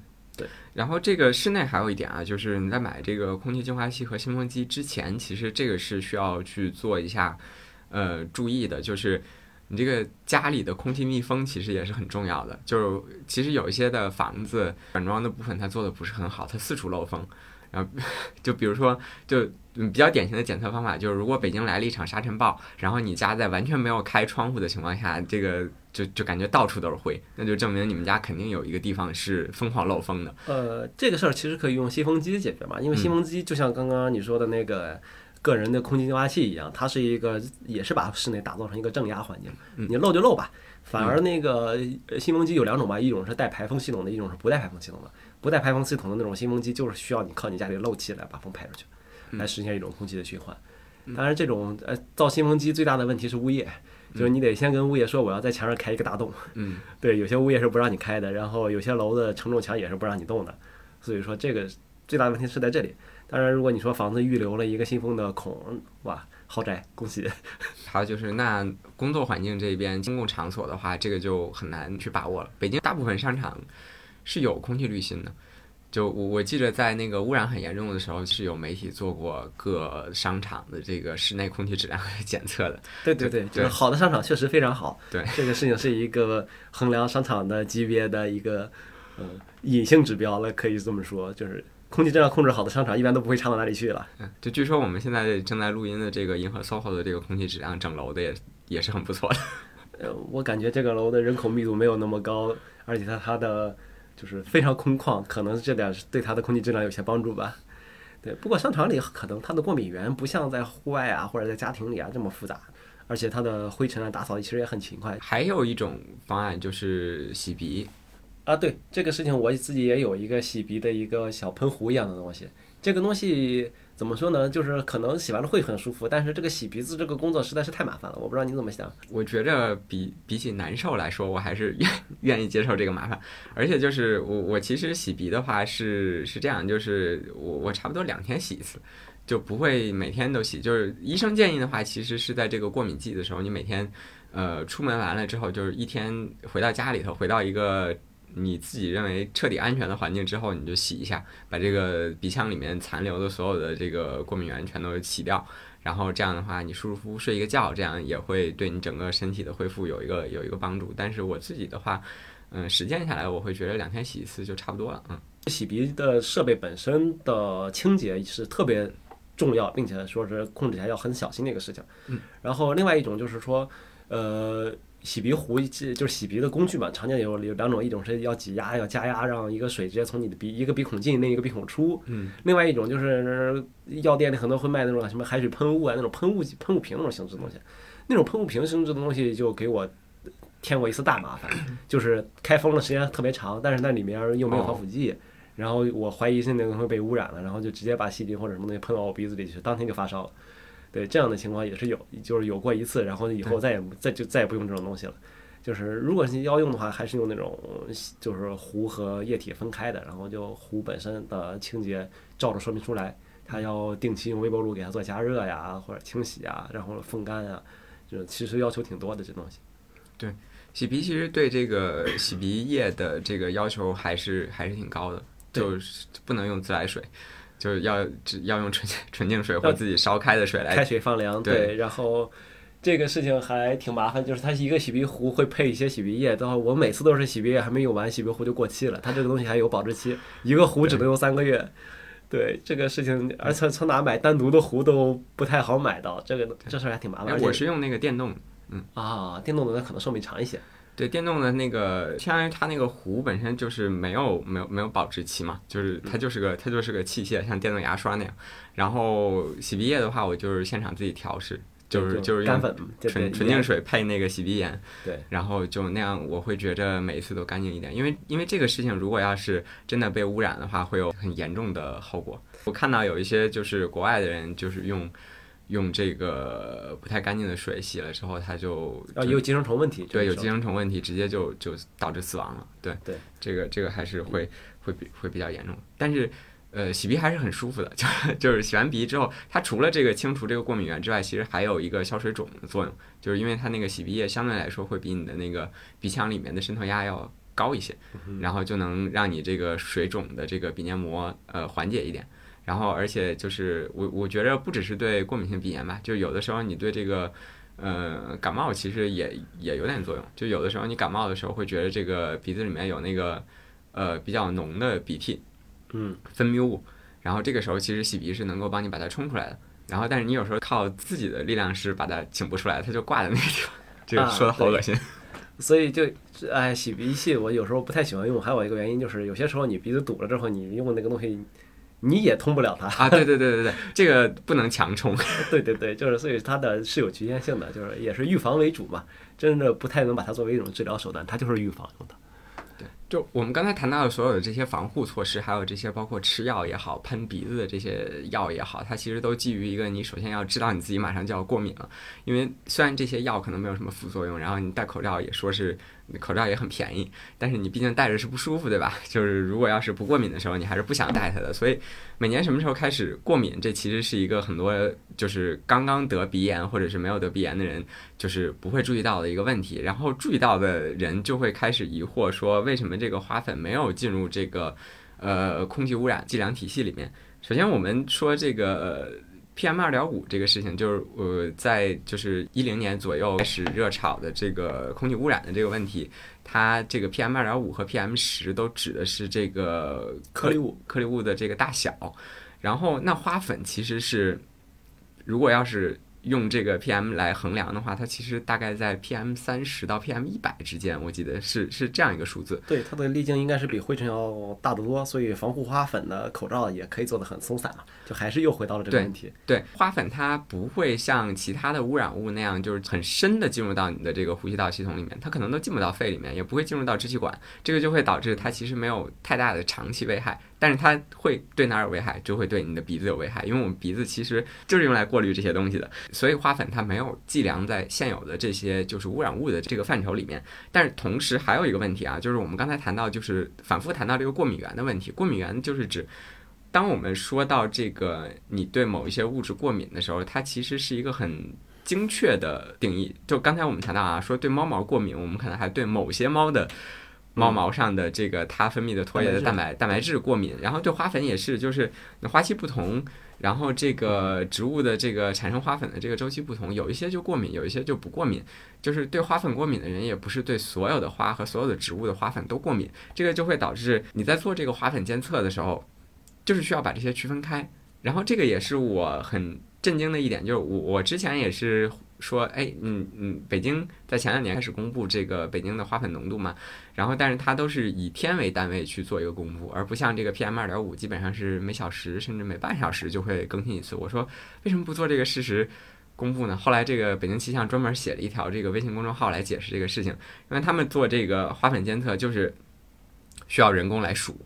A: 然后这个室内还有一点啊，就是你在买这个空气净化器和新风机之前，其实这个是需要去做一下呃注意的，就是你这个家里的空气密封其实也是很重要的。就是其实有一些的房子软装的部分它做的不是很好，它四处漏风。然后就比如说，就比较典型的检测方法就是，如果北京来了一场沙尘暴，然后你家在完全没有开窗户的情况下，这个就就感觉到处都是灰，那就证明你们家肯定有一个地方是疯狂漏风的。
B: 呃，这个事儿其实可以用新风机解决嘛，因为新风机就像刚刚你说的那个个人的空气净化器一样，它是一个也是把室内打造成一个正压环境，你漏就漏吧。反而那个呃新风机有两种吧，一种是带排风系统的，一种是不带排风系统的。不带排风系统的那种新风机，就是需要你靠你家里漏气来把风排出去，来实现一种空气的循环。当然，这种呃造新风机最大的问题是物业，就是你得先跟物业说我要在墙上开一个大洞。
A: 嗯，
B: 对，有些物业是不让你开的，然后有些楼的承重墙也是不让你动的，所以说这个最大的问题是在这里。当然，如果你说房子预留了一个新风的孔，哇，豪宅，恭喜！
A: 还有就是，那工作环境这边公共场所的话，这个就很难去把握了。北京大部分商场是有空气滤芯的。就我我记得在那个污染很严重的时候，是有媒体做过各商场的这个室内空气质量检测的。
B: 对对对，就是好的商场确实非常好。
A: 对，
B: 这个事情是一个衡量商场的级别的一个呃隐性指标了，可以这么说。就是空气质量控制好的商场，一般都不会差到哪里去了。
A: 嗯，就据说我们现在正在录音的这个银河 SOHO 的这个空气质量整楼的也也是很不错的。
B: 呃，我感觉这个楼的人口密度没有那么高，而且它它的。就是非常空旷，可能这点对它的空气质量有些帮助吧。对，不过商场里可能它的过敏源不像在户外啊或者在家庭里啊这么复杂，而且它的灰尘啊打扫其实也很勤快。
A: 还有一种方案就是洗鼻
B: 啊，对这个事情我自己也有一个洗鼻的一个小喷壶一样的东西，这个东西。怎么说呢？就是可能洗完了会很舒服，但是这个洗鼻子这个工作实在是太麻烦了。我不知道你怎么想。
A: 我觉着比比起难受来说，我还是愿 愿意接受这个麻烦。而且就是我我其实洗鼻的话是是这样，就是我我差不多两天洗一次，就不会每天都洗。就是医生建议的话，其实是在这个过敏季的时候，你每天呃出门完了之后，就是一天回到家里头，回到一个。你自己认为彻底安全的环境之后，你就洗一下，把这个鼻腔里面残留的所有的这个过敏源全都洗掉，然后这样的话，你舒舒服服睡一个觉，这样也会对你整个身体的恢复有一个有一个帮助。但是我自己的话，嗯，实践下来，我会觉得两天洗一次就差不多了。嗯，
B: 洗鼻的设备本身的清洁是特别重要，并且说是控制起来要很小心的一个事情。
A: 嗯，
B: 然后另外一种就是说，呃。洗鼻壶就是洗鼻的工具嘛，常见有有两种，一种是要挤压，要加压，让一个水直接从你的鼻一个鼻孔进，另一个鼻孔出。
A: 嗯。
B: 另外一种就是药店里很多会卖那种什么海水喷雾啊，那种喷雾喷雾瓶那种形式的东西，那种喷雾瓶形式的东西就给我添过一次大麻烦，就是开封的时间特别长，但是那里面又没有防腐剂，然后我怀疑是那个东西被污染了，然后就直接把细菌或者什么东西喷到我鼻子里去，当天就发烧了。对这样的情况也是有，就是有过一次，然后以后再也再就再也不用这种东西了。就是如果是要用的话，还是用那种就是壶和液体分开的，然后就壶本身的清洁照着说明书来，它要定期用微波炉给它做加热呀，或者清洗啊，然后风干啊，就其实要求挺多的这东西。
A: 对，洗鼻其实对这个洗鼻液的这个要求还是还是挺高的，就是不能用自来水。就是要要用纯纯净水或自己烧开的水来
B: 开水放凉，对。然后这个事情还挺麻烦，就是它一个洗鼻壶会配一些洗鼻液，到我每次都是洗鼻液还没用完，洗鼻壶就过期了。它这个东西还有保质期，一个壶只能用三个月。对这个事情，而且从哪买单独的壶都不太好买到，这个这事儿还挺麻烦。
A: 我是用那个电动，嗯
B: 啊，电动的那可能寿命长一些。
A: 对电动的那个，相当于它那个壶本身就是没有没有没有保质期嘛，就是它就是个它就是个器械，像电动牙刷那样。然后洗鼻液的话，我就是现场自己调试，就是就是用纯纯净水配那个洗鼻盐，
B: 对，
A: 然后就那样，我会觉着每一次都干净一点。因为因为这个事情，如果要是真的被污染的话，会有很严重的后果。我看到有一些就是国外的人就是用。用这个不太干净的水洗了之后，它就
B: 啊有寄生虫问题，
A: 对，有寄生虫问题，直接就就导致死亡了。对
B: 对，
A: 这个这个还是会会比会比较严重。但是呃，洗鼻还是很舒服的，就就是洗完鼻之后，它除了这个清除这个过敏源之外，其实还有一个消水肿的作用，就是因为它那个洗鼻液相对来说会比你的那个鼻腔里面的渗透压要高一些，然后就能让你这个水肿的这个鼻黏膜呃缓解一点。然后，而且就是我，我觉得不只是对过敏性鼻炎吧，就有的时候你对这个，呃，感冒其实也也有点作用。就有的时候你感冒的时候会觉得这个鼻子里面有那个，呃，比较浓的鼻涕，
B: 嗯，
A: 分泌物。然后这个时候其实洗鼻是能够帮你把它冲出来的。然后，但是你有时候靠自己的力量是把它请不出来，它就挂在那个地方。这个说的好恶心。
B: 所以就，哎，洗鼻器我有时候不太喜欢用。还有一个原因就是，有些时候你鼻子堵了之后，你用那个东西。你也通不了它
A: 啊！对对对对对，这个不能强冲。
B: 对对对，就是所以它的是有局限性的，就是也是预防为主嘛，真的不太能把它作为一种治疗手段，它就是预防用的。
A: 对，就我们刚才谈到的所有的这些防护措施，还有这些包括吃药也好、喷鼻子的这些药也好，它其实都基于一个你首先要知道你自己马上就要过敏了，因为虽然这些药可能没有什么副作用，然后你戴口罩也说是口罩也很便宜，但是你毕竟戴着是不舒服，对吧？就是如果要是不过敏的时候，你还是不想戴它的。所以每年什么时候开始过敏，这其实是一个很多就是刚刚得鼻炎或者是没有得鼻炎的人就是不会注意到的一个问题。然后注意到的人就会开始疑惑说，为什么这个花粉没有进入这个呃空气污染计量体系里面？首先，我们说这个 PM 二点五这个事情，就是呃，在就是一零年左右开始热炒的这个空气污染的这个问题，它这个 PM 二点五和 PM 十都指的是这个
B: 颗粒物
A: 颗粒物的这个大小。然后，那花粉其实是，如果要是用这个 PM 来衡量的话，它其实大概在 PM 三十到 PM 一百之间，我记得是是这样一个数字。
B: 对，它的粒径应该是比灰尘要大得多，所以防护花粉的口罩也可以做得很松散嘛，就还是又回到了这个问题。
A: 对，花粉它不会像其他的污染物那样，就是很深的进入到你的这个呼吸道系统里面，它可能都进不到肺里面，也不会进入到支气管，这个就会导致它其实没有太大的长期危害。但是它会对哪儿有危害，就会对你的鼻子有危害，因为我们鼻子其实就是用来过滤这些东西的，所以花粉它没有计量在现有的这些就是污染物的这个范畴里面。但是同时还有一个问题啊，就是我们刚才谈到，就是反复谈到这个过敏源的问题。过敏源就是指，当我们说到这个你对某一些物质过敏的时候，它其实是一个很精确的定义。就刚才我们谈到啊，说对猫毛过敏，我们可能还对某些猫的。猫毛上的这个它分泌的唾液的蛋白蛋白质过敏，然后对花粉也是，就是花期不同，然后这个植物的这个产生花粉的这个周期不同，有一些就过敏，有一些就不过敏。就是对花粉过敏的人，也不是对所有的花和所有的植物的花粉都过敏，这个就会导致你在做这个花粉监测的时候，就是需要把这些区分开。然后这个也是我很震惊的一点，就是我我之前也是。说，哎，嗯嗯，北京在前两年开始公布这个北京的花粉浓度嘛，然后但是它都是以天为单位去做一个公布，而不像这个 PM 二点五，基本上是每小时甚至每半小时就会更新一次。我说为什么不做这个事实公布呢？后来这个北京气象专门写了一条这个微信公众号来解释这个事情，因为他们做这个花粉监测就是需要人工来数。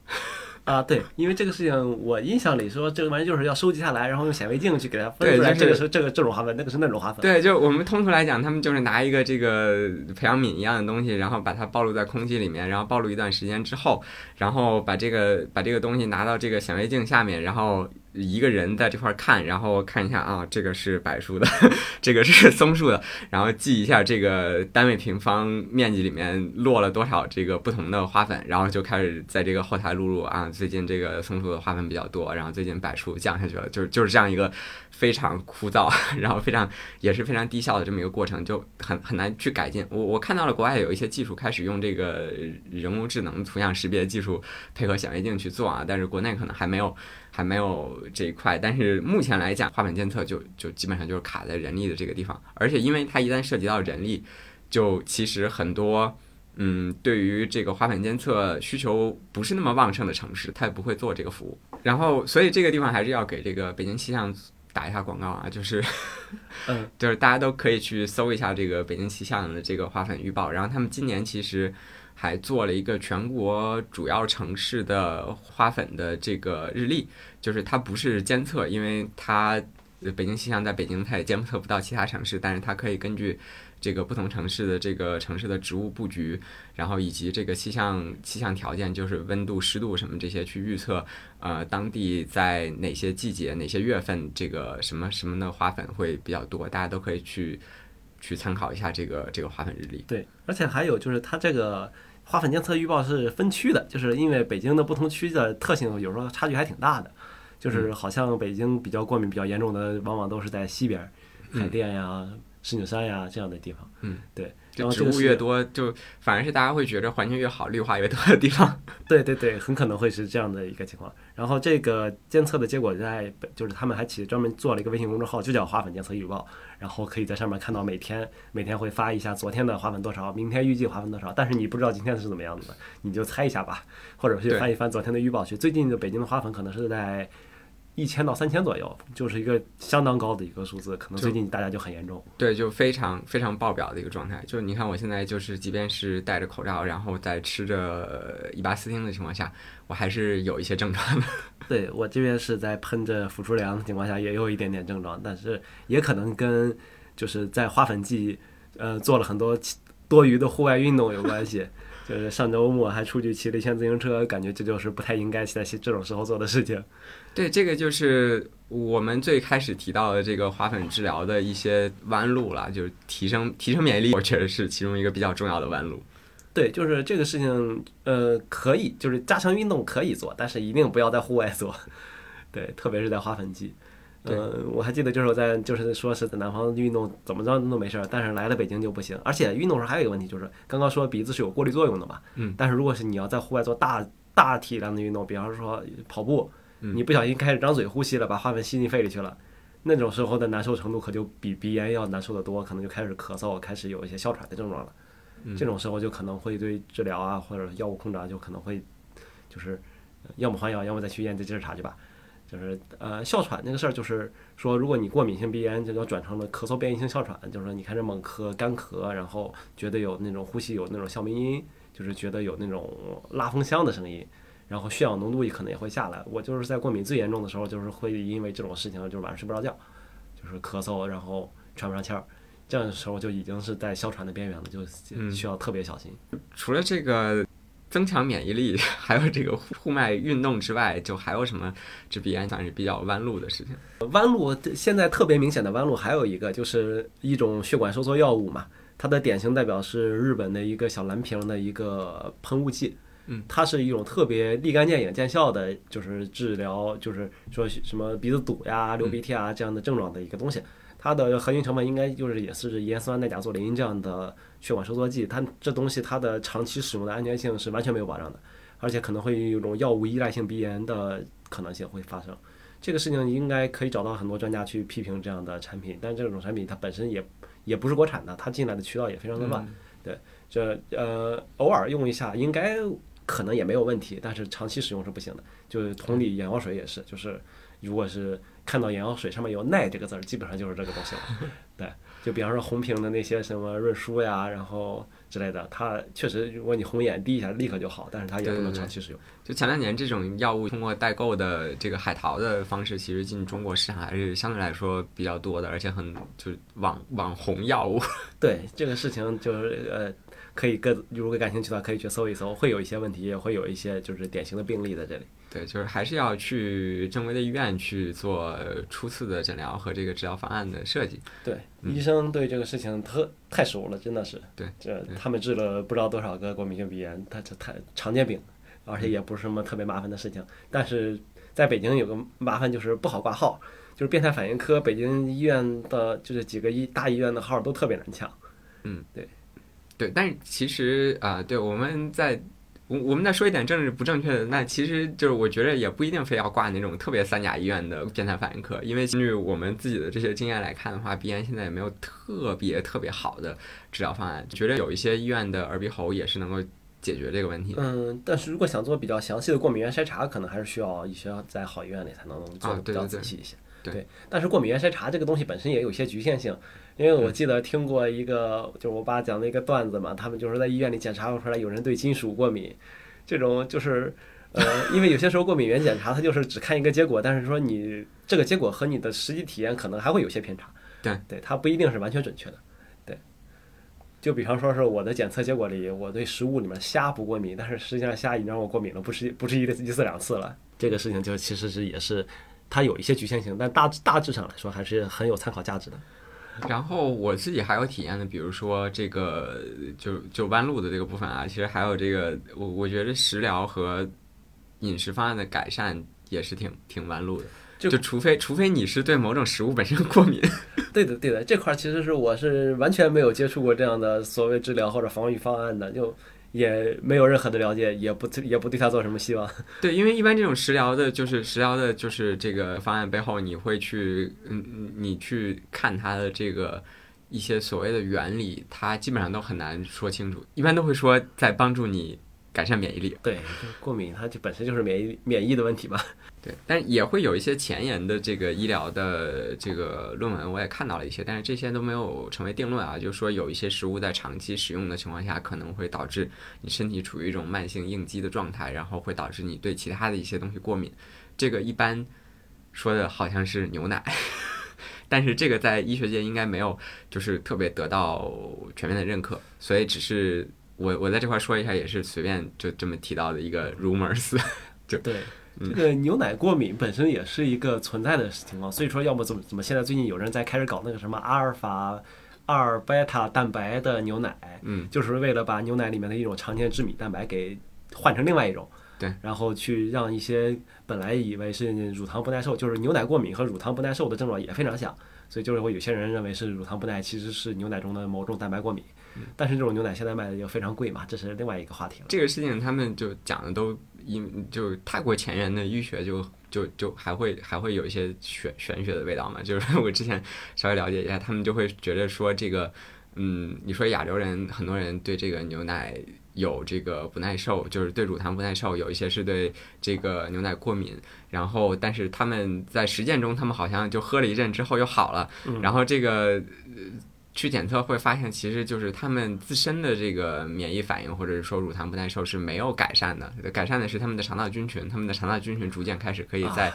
B: 啊，对，因为这个事情，我印象里说这个玩意就是要收集下来，然后用显微镜去给它分出来，这个是这个这种花粉，那个是那种花粉。
A: 对，就我们通俗来讲，他们就是拿一个这个培养皿一样的东西，然后把它暴露在空气里面，然后暴露一段时间之后，然后把这个把这个东西拿到这个显微镜下面，然后。一个人在这块看，然后看一下啊，这个是柏树的，这个是 松树的，然后记一下这个单位平方面积里面落了多少这个不同的花粉，然后就开始在这个后台录入啊，最近这个松树的花粉比较多，然后最近柏树降下去了，就是就是这样一个非常枯燥，然后非常也是非常低效的这么一个过程，就很很难去改进。我我看到了国外有一些技术开始用这个人工智能图像识别技术配合显微镜去做啊，但是国内可能还没有。还没有这一块，但是目前来讲，花粉监测就就基本上就是卡在人力的这个地方，而且因为它一旦涉及到人力，就其实很多嗯，对于这个花粉监测需求不是那么旺盛的城市，它也不会做这个服务。然后，所以这个地方还是要给这个北京气象打一下广告啊，就是
B: 嗯，
A: 就是大家都可以去搜一下这个北京气象的这个花粉预报，然后他们今年其实。还做了一个全国主要城市的花粉的这个日历，就是它不是监测，因为它北京气象在北京它也监测不到其他城市，但是它可以根据这个不同城市的这个城市的植物布局，然后以及这个气象气象条件，就是温度、湿度什么这些去预测，呃，当地在哪些季节、哪些月份这个什么什么的花粉会比较多，大家都可以去。去参考一下这个这个花粉日历。
B: 对，而且还有就是它这个花粉监测预报是分区的，就是因为北京的不同区的特性有时候差距还挺大的。就是好像北京比较过敏比较严重的，往往都是在西边，海淀呀、石景山呀这样的地方。
A: 嗯，
B: 对。
A: 就植物越多，就反而是大家会觉得环境越好、绿化越多的地方。
B: 对对对，很可能会是这样的一个情况。然后这个监测的结果在，就是他们还起专门做了一个微信公众号，就叫“花粉监测预报”。然后可以在上面看到每天每天会发一下昨天的花粉多少，明天预计花粉多少。但是你不知道今天是怎么样子的，你就猜一下吧，或者去翻一翻昨天的预报去。最近的北京的花粉可能是在。一千到三千左右，就是一个相当高的一个数字，可能最近大家就很严重。
A: 对，就非常非常爆表的一个状态。就是你看，我现在就是，即便是戴着口罩，然后在吃着伊巴斯汀的情况下，我还是有一些症状的。
B: 对我这边是在喷着辅助粮的情况下，也有一点点症状，但是也可能跟就是在花粉季，呃，做了很多。多余的户外运动有关系。就是上周末还出去骑了一圈自行车，感觉这就是不太应该在这种时候做的事情。
A: 对，这个就是我们最开始提到的这个花粉治疗的一些弯路了，就是提升提升免疫力，我觉得是其中一个比较重要的弯路。
B: 对，就是这个事情，呃，可以，就是加强运动可以做，但是一定不要在户外做。对，特别是在花粉季。嗯，我还记得就是我在就是说是在南方运动怎么着都没事儿，但是来了北京就不行。而且运动时候还有一个问题，就是刚刚说鼻子是有过滤作用的嘛。
A: 嗯。
B: 但是如果是你要在户外做大大体量的运动，比方说跑步，你不小心开始张嘴呼吸了，把花粉吸进肺里去了，那种时候的难受程度可就比鼻炎要难受的多，可能就开始咳嗽，开始有一些哮喘的症状了。这种时候就可能会对治疗啊或者药物控制啊就可能会就是要么换药，要么再去验这接着查去吧。就是呃哮喘那个事儿，就是说，如果你过敏性鼻炎，就要转成了咳嗽变异性哮喘，就是说你开始猛咳、干咳，然后觉得有那种呼吸有那种哮鸣音，就是觉得有那种拉风箱的声音，然后血氧浓度也可能也会下来。我就是在过敏最严重的时候，就是会因为这种事情，就是晚上睡不着觉，就是咳嗽，然后喘不上气儿，这样的时候就已经是在哮喘的边缘了，就需要特别小心。
A: 除了这个。增强免疫力，还有这个户外运动之外，就还有什么治鼻炎算是比较弯路的事情？
B: 弯路现在特别明显的弯路还有一个，就是一种血管收缩药物嘛，它的典型代表是日本的一个小蓝瓶的一个喷雾剂，
A: 嗯，
B: 它是一种特别立竿见影见效的，就是治疗，就是说什么鼻子堵呀、流鼻涕啊这样的症状的一个东西。它的核心成分应该就是也是盐酸奈甲唑林这样的血管收缩剂，它这东西它的长期使用的安全性是完全没有保障的，而且可能会有一种药物依赖性鼻炎的可能性会发生。这个事情应该可以找到很多专家去批评这样的产品，但这种产品它本身也也不是国产的，它进来的渠道也非常的乱。对，这呃偶尔用一下应该可能也没有问题，但是长期使用是不行的。就是同理，眼药水也是，就是如果是。看到眼药水上面有“耐”这个字儿，基本上就是这个东西了。对，就比方说红瓶的那些什么润舒呀，然后之类的，它确实，如果你红眼滴一下立刻就好，但是它也不能长期使用。
A: 就前两年这种药物通过代购的这个海淘的方式，其实进中国市场还是相对来说比较多的，而且很就是网网红药物。
B: 对这个事情，就是呃，可以各如果感兴趣的话，可以去搜一搜，会有一些问题，也会有一些就是典型的病例在这里。
A: 对，就是还是要去正规的医院去做初次的诊疗和这个治疗方案的设计。
B: 对，医生对这个事情特太熟了，真的是。
A: 对，
B: 这他们治了不知道多少个过敏性鼻炎，他这太常见病，而且也不是什么特别麻烦的事情。但是在北京有个麻烦就是不好挂号，就是变态反应科，北京医院的就是几个医大医院的号都特别难抢。
A: 嗯，
B: 对，
A: 对，但是其实啊，对我们在。我我们再说一点政治不正确的，那其实就是我觉得也不一定非要挂那种特别三甲医院的变态反应科，因为根据我们自己的这些经验来看的话，鼻炎现在也没有特别特别好的治疗方案，觉得有一些医院的耳鼻喉也是能够解决这个问题。
B: 嗯，但是如果想做比较详细的过敏原筛查，可能还是需要一些在好医院里才能做的比较仔细一些。
A: 对，
B: 但是过敏原筛查这个东西本身也有一些局限性。因为我记得听过一个，就是我爸讲的一个段子嘛，他们就是在医院里检查出来有人对金属过敏，这种就是，呃，因为有些时候过敏原检查它就是只看一个结果，但是说你这个结果和你的实际体验可能还会有些偏差，
A: 对，
B: 对，它不一定是完全准确的，对，就比方说是我的检测结果里我对食物里面虾不过敏，但是实际上虾已经让我过敏了，不是不是一一次两次了，这个事情就其实是也是它有一些局限性，但大大致上来说还是很有参考价值的。
A: 然后我自己还有体验的，比如说这个就就弯路的这个部分啊，其实还有这个我我觉得食疗和饮食方案的改善也是挺挺弯路的，就除非除非你是对某种食物本身过敏。
B: 对的对的，这块其实是我是完全没有接触过这样的所谓治疗或者防御方案的，就。也没有任何的了解，也不也不对他做什么希望。
A: 对，因为一般这种食疗的，就是食疗的，就是这个方案背后，你会去，嗯，你去看它的这个一些所谓的原理，它基本上都很难说清楚。一般都会说在帮助你。改善免疫力，
B: 对过敏，它就本身就是免疫免疫的问题嘛。
A: 对，但也会有一些前沿的这个医疗的这个论文，我也看到了一些，但是这些都没有成为定论啊。就是说，有一些食物在长期使用的情况下，可能会导致你身体处于一种慢性应激的状态，然后会导致你对其他的一些东西过敏。这个一般说的好像是牛奶。但是这个在医学界应该没有就是特别得到全面的认可，所以只是我我在这块说一下，也是随便就这么提到的一个 rumors。就
B: 对，这个牛奶过敏本身也是一个存在的情况，所以说要么怎么怎么现在最近有人在开始搞那个什么阿尔法阿尔贝塔蛋白的牛奶，
A: 嗯，
B: 就是为了把牛奶里面的一种常见致敏蛋白给换成另外一种，
A: 对，
B: 然后去让一些本来以为是乳糖不耐受，就是牛奶过敏和乳糖不耐受的症状也非常像，所以就是会有些人认为是乳糖不耐，其实是牛奶中的某种蛋白过敏，但是这种牛奶现在卖的就非常贵嘛，这是另外一个话题了。
A: 这个事情他们就讲的都因就太过前沿的医学就就就还会还会有一些玄玄学的味道嘛，就是我之前稍微了解一下，他们就会觉得说这个，嗯，你说亚洲人很多人对这个牛奶有这个不耐受，就是对乳糖不耐受，有一些是对这个牛奶过敏，然后但是他们在实践中，他们好像就喝了一阵之后又好了，然后这个。呃去检测会发现，其实就是他们自身的这个免疫反应，或者是说乳糖不耐受是没有改善的。改善的是他们的肠道菌群，他们的肠道菌群逐渐开始可以在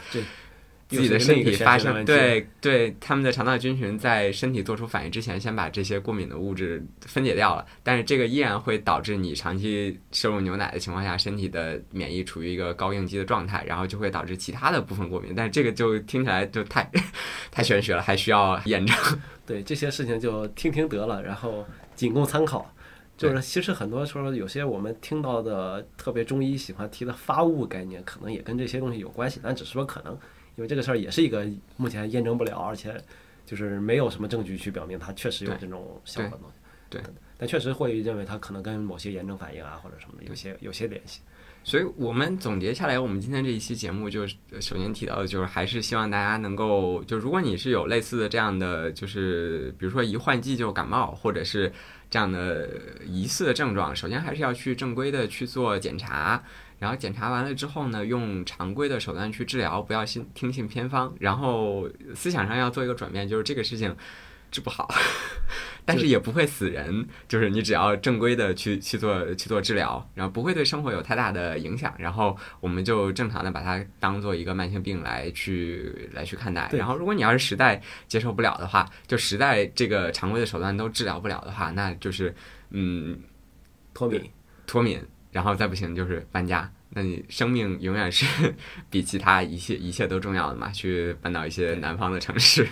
A: 自己的身体发生，对对，他们的肠道菌群在身体做出反应之前，先把这些过敏的物质分解掉了。但是这个依然会导致你长期摄入牛奶的情况下，身体的免疫处于一个高应激的状态，然后就会导致其他的部分过敏。但是这个就听起来就太太玄学了，还需要验证。
B: 对这些事情就听听得了，然后仅供参考。就是其实很多时候，有些我们听到的特别中医喜欢提的发物概念，可能也跟这些东西有关系，但只是说可能，因为这个事儿也是一个目前验证不了，而且就是没有什么证据去表明它确实有这种效果的东西。
A: 对
B: 但确实会认为它可能跟某些炎症反应啊或者什么的有些有些联系。
A: 所以我们总结下来，我们今天这一期节目就是呃首先提到的就是，还是希望大家能够，就如果你是有类似的这样的，就是比如说一换季就感冒，或者是这样的疑似的症状，首先还是要去正规的去做检查，然后检查完了之后呢，用常规的手段去治疗，不要信听信偏方，然后思想上要做一个转变，就是这个事情治不好，但是也不会死人，就是你只要正规的去去做去做治疗，然后不会对生活有太大的影响，然后我们就正常的把它当做一个慢性病来去来去看待。然后如果你要是实在接受不了的话，就实在这个常规的手段都治疗不了的话，那就是嗯
B: 脱敏，
A: 脱敏，然后再不行就是搬家。那你生命永远是 比其他一切一切都重要的嘛？去搬到一些南方的城市，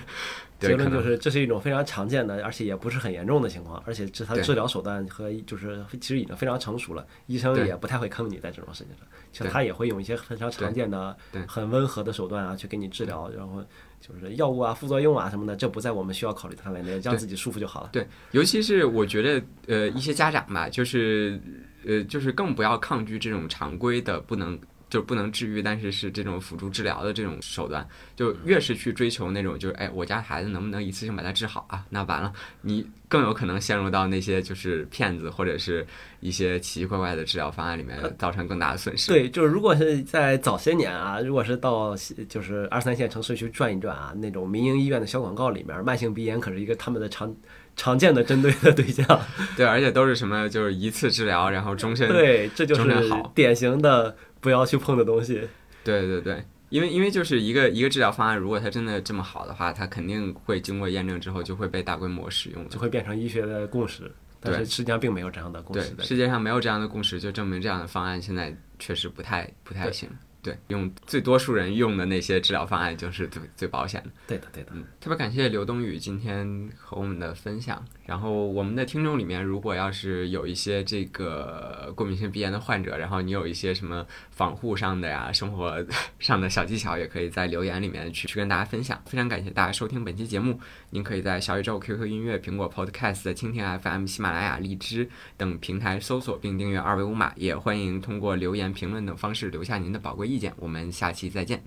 B: 结论就是这是一种非常常见的，而且也不是很严重的情况，而且这它
A: 的
B: 治疗手段和就是其实已经非常成熟了，医生也不太会坑你在这种事情上，其实他也会用一些非常常见的、很温和的手段啊去给你治疗，然后就是药物啊、副作用啊什么的，这不在我们需要考虑的范围内，让自己舒服就好了。
A: 对，尤其是我觉得，呃，一些家长吧，就是，呃，就是更不要抗拒这种常规的不能。就不能治愈，但是是这种辅助治疗的这种手段，就越是去追求那种，就是哎，我家孩子能不能一次性把它治好啊？那完了，你更有可能陷入到那些就是骗子或者是一些奇奇怪怪的治疗方案里面，造成更大的损失。
B: 对，就是如果是在早些年啊，如果是到就是二三线城市去转一转啊，那种民营医院的小广告里面，慢性鼻炎可是一个他们的常常见的针对的对象。
A: 对，而且都是什么，就是一次治疗，然后终身
B: 对，这就是典型的不要去碰的东西。
A: 对对对，因为因为就是一个一个治疗方案，如果它真的这么好的话，它肯定会经过验证之后就会被大规模使用
B: 就。会变成医学的共识，但是
A: 对
B: 实际上并没有这样的共
A: 对
B: 识，的。
A: 世界上没有这样的共识，就证明这样的方案现在确实不太不太行。对，用最多数人用的那些治疗方案就是最最保险的。
B: 对的，对的。
A: 嗯，特别感谢刘冬雨今天和我们的分享。然后我们的听众里面，如果要是有一些这个过敏性鼻炎的患者，然后你有一些什么防护上的呀、生活上的小技巧，也可以在留言里面去去跟大家分享。非常感谢大家收听本期节目。您可以在小宇宙、QQ 音乐、苹果 Podcast、蜻蜓 FM、喜马拉雅、荔枝等平台搜索并订阅二维五码，也欢迎通过留言、评论等方式留下您的宝贵意见。我们下期再见。